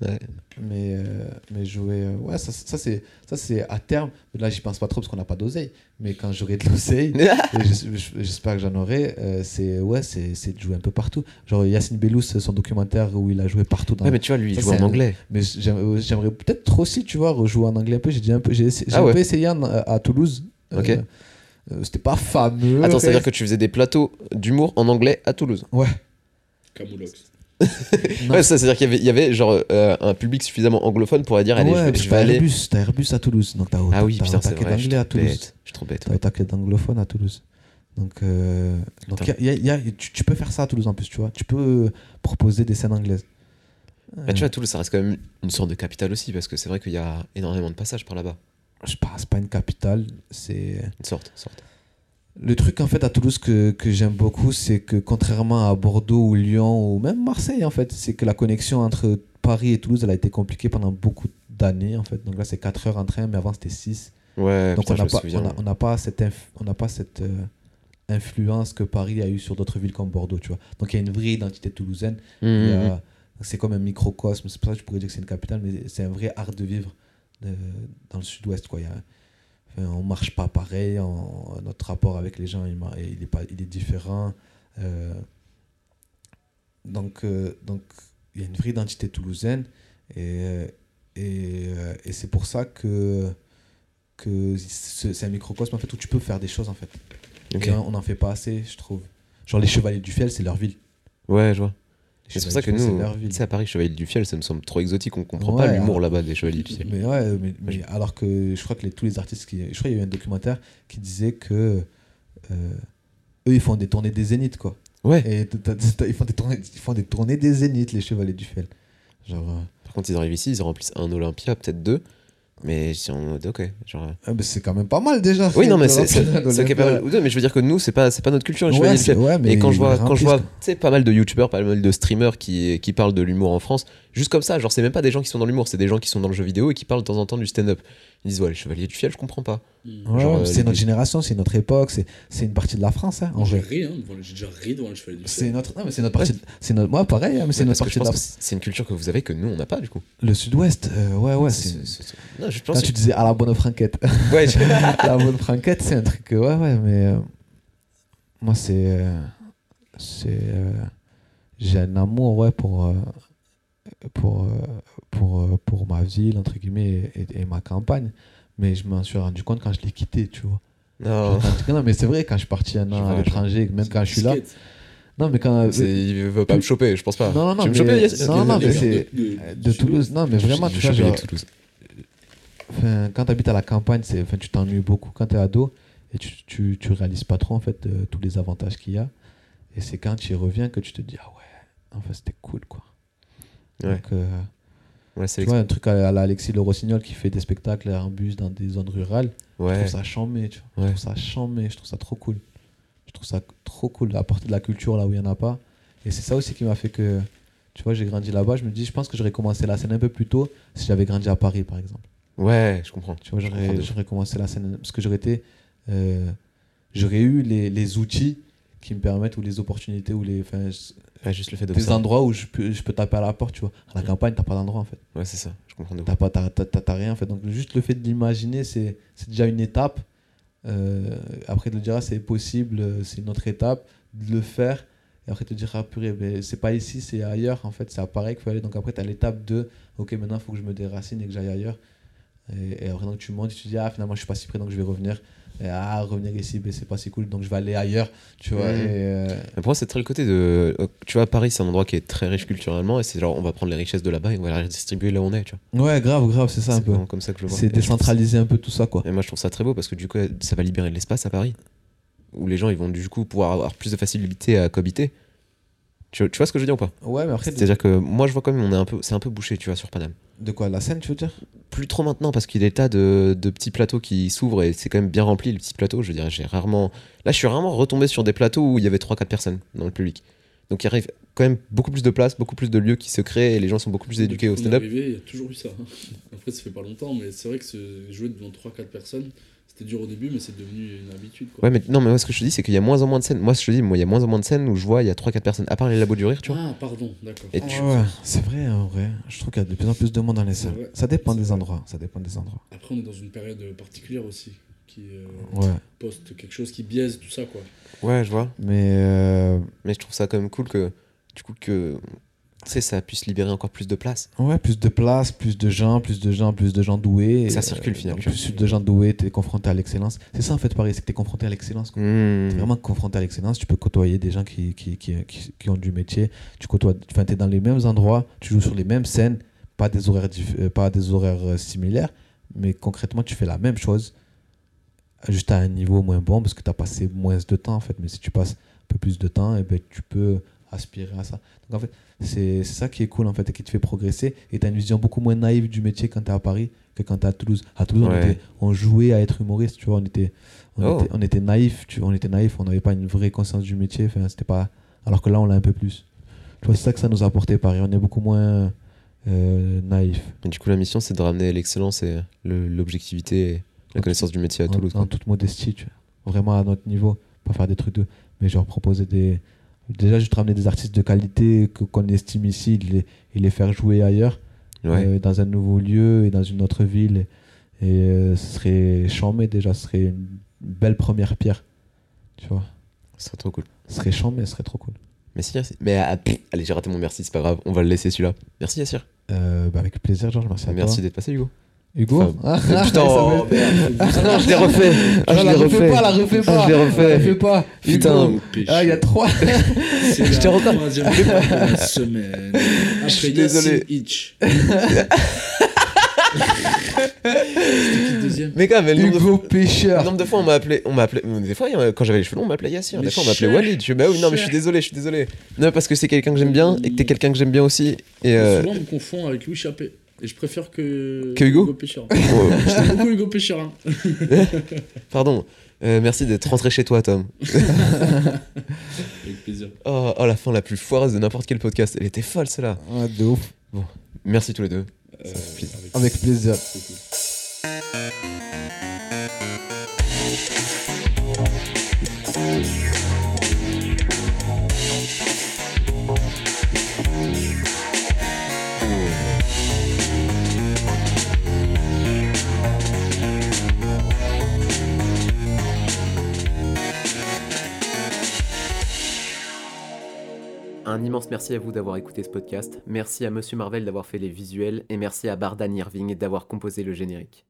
Ouais. Mais, euh, mais jouer. euh, ouais, ça, ça c'est ça, c'est à terme. Là, j'y pense pas trop parce qu'on n'a pas d'oseille. Mais quand j'aurai de l'oseille, j'espère que j'en aurai, euh, c'est ouais, c'est c'est de jouer un peu partout. Genre Yacine Bellous, son documentaire où il a joué partout dans Ouais, mais tu vois, lui, il joue en anglais. mais j'aime- j'aimerais peut-être trop aussi, tu vois, rejouer en anglais un peu. J'ai déjà un peu, j'ai Ah un ouais. peu essayé en- à Toulouse. Ok. C'était pas fameux. Attends, ça veut dire reste. que tu faisais des plateaux d'humour en anglais à Toulouse Ouais. Camoulox. Ouais, c'est-à-dire qu'il y avait, il y avait genre euh, un public suffisamment anglophone pour dire, allez, ouais, je vais, je vais aller. Airbus, t'as Airbus à Toulouse. Donc t'as Ah oui, putain, c'est. Je suis d'anglais à Toulouse. bête. Je suis trop bête. T'as attaqué d'anglophone à Toulouse. Donc, euh, donc y a- y a- tu, tu peux faire ça à Toulouse en plus, tu vois. Tu peux proposer des scènes anglaises. Bah, tu vois, Toulouse, ça reste quand même une sorte de capitale aussi, parce que c'est vrai qu'il y a énormément de passages par là-bas. Je sais pas, c'est pas une capitale. C'est Une sorte, une sorte. Le truc en fait à Toulouse que, que j'aime beaucoup, c'est que contrairement à Bordeaux ou Lyon ou même Marseille en fait, c'est que la connexion entre Paris et Toulouse, elle a été compliquée pendant beaucoup d'années en fait. Donc là, c'est 4 heures en train, mais avant c'était 6. Ouais, Donc putain, on n'a pas, on a- on n'a pas cette, inf- on n'a pas cette euh, influence que Paris a eu sur d'autres villes comme Bordeaux, tu vois. Donc il y a une vraie identité toulousaine. Mmh, mmh, a- C'est comme un microcosme. C'est pour ça que je pourrais dire que c'est une capitale, mais c'est un vrai art de vivre dans le sud-ouest. Quoi. Il y a- enfin, on marche pas pareil. on- notre rapport avec les gens, il, est, pas, il est différent. Euh, donc, euh, donc, il y a une vraie identité toulousaine. Et, et, euh, et c'est pour ça que, que c'est un microcosme en fait, où tu peux faire des choses. En fait. Et on n'en fait pas assez, je trouve. Genre, les Chevaliers du Fiel, c'est leur ville. Ouais, je vois. C'est pour ça que nous, c'est à Paris, Chevalier du Fiel, ça me semble trop exotique. On comprend Ouais, pas l'humour alors- là-bas des Chevaliers du Fiel. Mais ouais, mais, mais alors que je crois que les- tous les artistes qui. Je crois qu'il y a eu un documentaire qui disait que. euh, eux, ils font des tournées des zéniths, quoi. Ouais. Et ils, font des tournées, ils font des tournées des zéniths, les Chevaliers du Fiel. Genre. euh, Par contre, ils arrivent ici, ils remplissent un Olympia, peut-être deux. Mais si on. Ok. Genre. euh, ah, mais c'est quand même pas mal déjà. Oui, non, mais c'est remplir c'est ok, pas mal. mais je veux dire que nous, c'est pas, c'est pas notre culture, les Ouais, Chevaliers du c'est- Fiel. ouais, mais Et quand je vois, quand je vois pas mal de youtubeurs, pas mal de streamers qui, qui parlent de l'humour en France, juste comme ça, genre, c'est même pas des gens qui sont dans l'humour, c'est des gens qui sont dans le jeu vidéo et qui parlent de temps en temps du stand-up. Ils disent, ouais, les Chevaliers du Fiel, je comprends pas. Ouais, ouais, euh, c'est les- notre génération, c'est notre époque, c'est c'est une partie de la France, hein, en Moi, J'ai vrai. ri, hein, devant- j'ai déjà ri devant le cheval du C'est Fiel. notre, non, mais c'est notre partie. de- C'est notre, moi, pareil, hein, mais c'est Ouais, notre partie de la que c'est une culture que vous avez que nous, on n'a pas, du coup. Le Sud-Ouest, euh, ouais, ouais, C'est- c'est. c'est- c'est- Non, je Quand pense. tu disais à la bonne franquette. Ouais, je- la bonne franquette, c'est un truc. que- Ouais, ouais, mais. euh, moi, c'est. c'est. euh, J'ai un amour, ouais, pour. Euh, pour, euh, pour, euh, pour ma ville, entre guillemets, et, et ma campagne. Mais je m'en suis rendu compte quand je l'ai quitté, tu vois. Non, Quand- non, mais c'est vrai, quand je suis parti un an à l'étranger, même quand je suis là. Non, mais quand. c'est- il veut pas me choper, je pense pas. Non, non, non, Tu me mais- choper, Yassine non, non, Les mais gars c'est. de- euh, Toulouse, non, mais vraiment, tu vois, genre, Toulouse. Enfin, quand tu habites à la campagne, c'est, enfin, tu t'ennuies beaucoup quand tu es ado et tu, tu, tu réalises pas trop en fait euh, tous les avantages qu'il y a. Et c'est quand tu y reviens que tu te dis ah ouais, en fait c'était cool quoi. Ouais. Donc, euh, Ouais, tu vois, un truc à, à la Alexis Le Rossignol qui fait des spectacles en bus dans des zones rurales, je Ouais. trouve ça chambé, tu vois. Je trouve ça chambé, je trouve ça trop cool. Je trouve ça trop cool d'apporter de la culture là où il n'y en a pas. Et c'est ça aussi qui m'a fait que, tu vois, j'ai grandi là-bas. Je me dis, je pense que j'aurais commencé la scène un peu plus tôt si j'avais grandi à Paris par exemple. Ouais, je comprends. Tu vois, Je j'aurais, commencé la scène parce que j'aurais été, euh, j'aurais eu les, les outils qui me permettent, ou les opportunités, ou les, enfin, je- Ouais, juste le fait de des endroits où je peux, je peux taper à la porte, tu vois. À la campagne, t'as pas d'endroit en fait. Ouais, c'est ça, je comprends. T'as pas, t'as, t'as- rien en fait. Donc juste le fait de l'imaginer, c'est, c'est déjà une étape. Euh, après de le dire, ah, c'est possible, euh, c'est une autre étape. De le faire, et après te dire, ah purée, mais c'est pas ici, c'est ailleurs en fait. C'est à Paris qu'il faut aller. Donc après, t'as l'étape de, ok, maintenant il faut que je me déracine et que j'aille ailleurs. Et, et après, donc tu montes, tu te dis, ah finalement, je suis pas si près, donc je vais revenir. Et ah, revenir ici, ben, c'est pas si cool, donc je vais aller ailleurs. Tu vois. Mhm. Et, euh, Mais pour moi, c'est très le côté de. euh, Tu vois, Paris, c'est un endroit qui est très riche culturellement et c'est genre, on va prendre les richesses de là-bas et on va les redistribuer là où on est, tu vois. ouais, grave, grave, c'est ça un peu. comme ça que je le vois. C'est décentraliser un peu tout ça, quoi. Et moi, je trouve ça très beau parce que du coup, ça va libérer de l'espace à Paris où les gens ils vont du coup pouvoir avoir plus de facilité à cohabiter. Tu, tu vois ce que je veux dire ou pas? Ouais, mais après, C'est-à-dire que moi, je vois quand même, on est un peu, c'est un peu bouché, tu vois, sur Paname. de quoi La scène, tu veux dire? Plus trop maintenant parce qu'il y a des tas de, de petits plateaux qui s'ouvrent et c'est quand même bien rempli les petits plateaux. Je veux dire, j'ai rarement. Là, je suis rarement retombé sur des plateaux où il y avait 3-4 personnes dans le public. Donc il arrive quand même beaucoup plus de places, beaucoup plus de lieux qui se créent et les gens sont beaucoup plus éduqués au stand-up. Il y a toujours eu ça. hein. Après, ça fait pas longtemps, mais c'est vrai que ce- jouer devant 3-4 personnes, c'était dur au début, mais c'est devenu une habitude. Quoi. Ouais, mais non, mais moi, ce que je te dis, c'est qu'il y a moins en moins de scènes. Moi, ce que je te dis, moi, il y a moins en moins de scènes où je vois, il y a 3-4 personnes, à part les labos du rire, tu vois. Ah, pardon, d'accord. Et tu- Ouais, c'est vrai, en vrai. Je trouve qu'il y a de plus en plus de monde dans les salles. vrai. Ça dépend des vrai. endroits. Ça dépend des endroits. Après, on est dans une période particulière aussi, qui euh, Ouais. poste quelque chose qui biaise tout ça, quoi. Ouais, je vois. Mais euh, Mais je trouve ça quand même cool que, du coup, que, tu sais, ça puisse libérer encore plus de place. ouais, plus de place, plus de gens, plus de gens, plus de gens doués. Ça Et, circule, finalement. donc, Plus de gens doués, t'es confronté à l'excellence. C'est ça en fait Paris, c'est que t'es confronté à l'excellence. quoi. Mmh. T'es vraiment confronté à l'excellence. Tu peux côtoyer des gens qui, qui, qui, qui, qui ont du métier. Tu côtoies, enfin, t'es dans les mêmes endroits, tu joues sur les mêmes scènes, pas des horaires, euh, pas des horaires euh, similaires, mais concrètement, tu fais la même chose, juste à un niveau moins bon parce que tu as passé moins de temps en fait. Mais si tu passes un peu plus de temps, et ben, tu peux aspirer à ça. Donc en fait, c'est ça qui est cool en fait et qui te fait progresser. Et tu as une vision beaucoup moins naïve du métier quand tu es à Paris que quand tu es à Toulouse. À Toulouse, on, était- on jouait à être humoriste, tu vois, on était, on Oh. était, on était naïf, tu vois, on était naïf, on n'avait pas une vraie conscience du métier. Enfin, c'était pas... Alors que là, on l'a un peu plus. Tu vois, c'est ça que ça nous a apporté Paris. On est beaucoup moins euh, naïf. Et du coup, la mission, c'est de ramener l'excellence et le- l'objectivité et la connaissance du métier à en, Toulouse. en quoi. toute modestie, tu vois. vraiment à notre niveau, pas faire des trucs de. Mais genre proposer des. Déjà, juste ramener des artistes de qualité que- qu'on estime ici et les, et les faire jouer ailleurs, Ouais. euh, dans un nouveau lieu et dans une autre ville. Et, euh, ce serait chambé déjà, ce serait une belle première pierre. Tu vois. Ce serait trop cool. Ce serait chambé, ce serait trop cool. Merci, Yassir. Mais ah, pff, allez, j'ai raté mon merci, c'est pas grave. On va le laisser celui-là. Merci, Yassir. Euh, bah, avec plaisir, Georges, merci à Merci d'être passé, Hugo. Hugo Enfin, Ah, Putain, ça oh, merde. Ah je l'ai refait. Ah, Ah, je la l'ai refais refait. pas, la refais Ah, pas. je l'ai refait. La refais pas. Putain. Hugo. Ah, il y a trois. Je t'ai retard. troisième fois de la semaine. Après suis désolé. Hitch. Mais quand même, le de Hugo fois- Pêcheur. le nombre de fois on m'a appelé, on m'a appelé, des fois quand j'avais les cheveux longs on m'appelait Yassir, des Mais fois on m'appelait Walid. Je suis bah oui non mais je suis désolé, je suis désolé. Non parce que c'est quelqu'un que j'aime bien et que t'es quelqu'un que j'aime bien aussi. Et euh, Souvent, on me confond avec Louis Chappé. Et je préfère que, Que Hugo Pécheur. oh, J'aime beaucoup Hugo Pécheur. hein. pardon. Euh, merci d'être rentré chez toi Tom. Avec plaisir. Oh, oh, la fin la plus foireuse de n'importe quel podcast. Elle était folle celle-là. Ah, de ouf. Merci tous les deux. Euh, fait plaisir. Avec plaisir. C'est Un immense merci à vous d'avoir écouté ce podcast. Merci à Monsieur Marvel d'avoir fait les visuels et merci à Bardan Irving d'avoir composé le générique.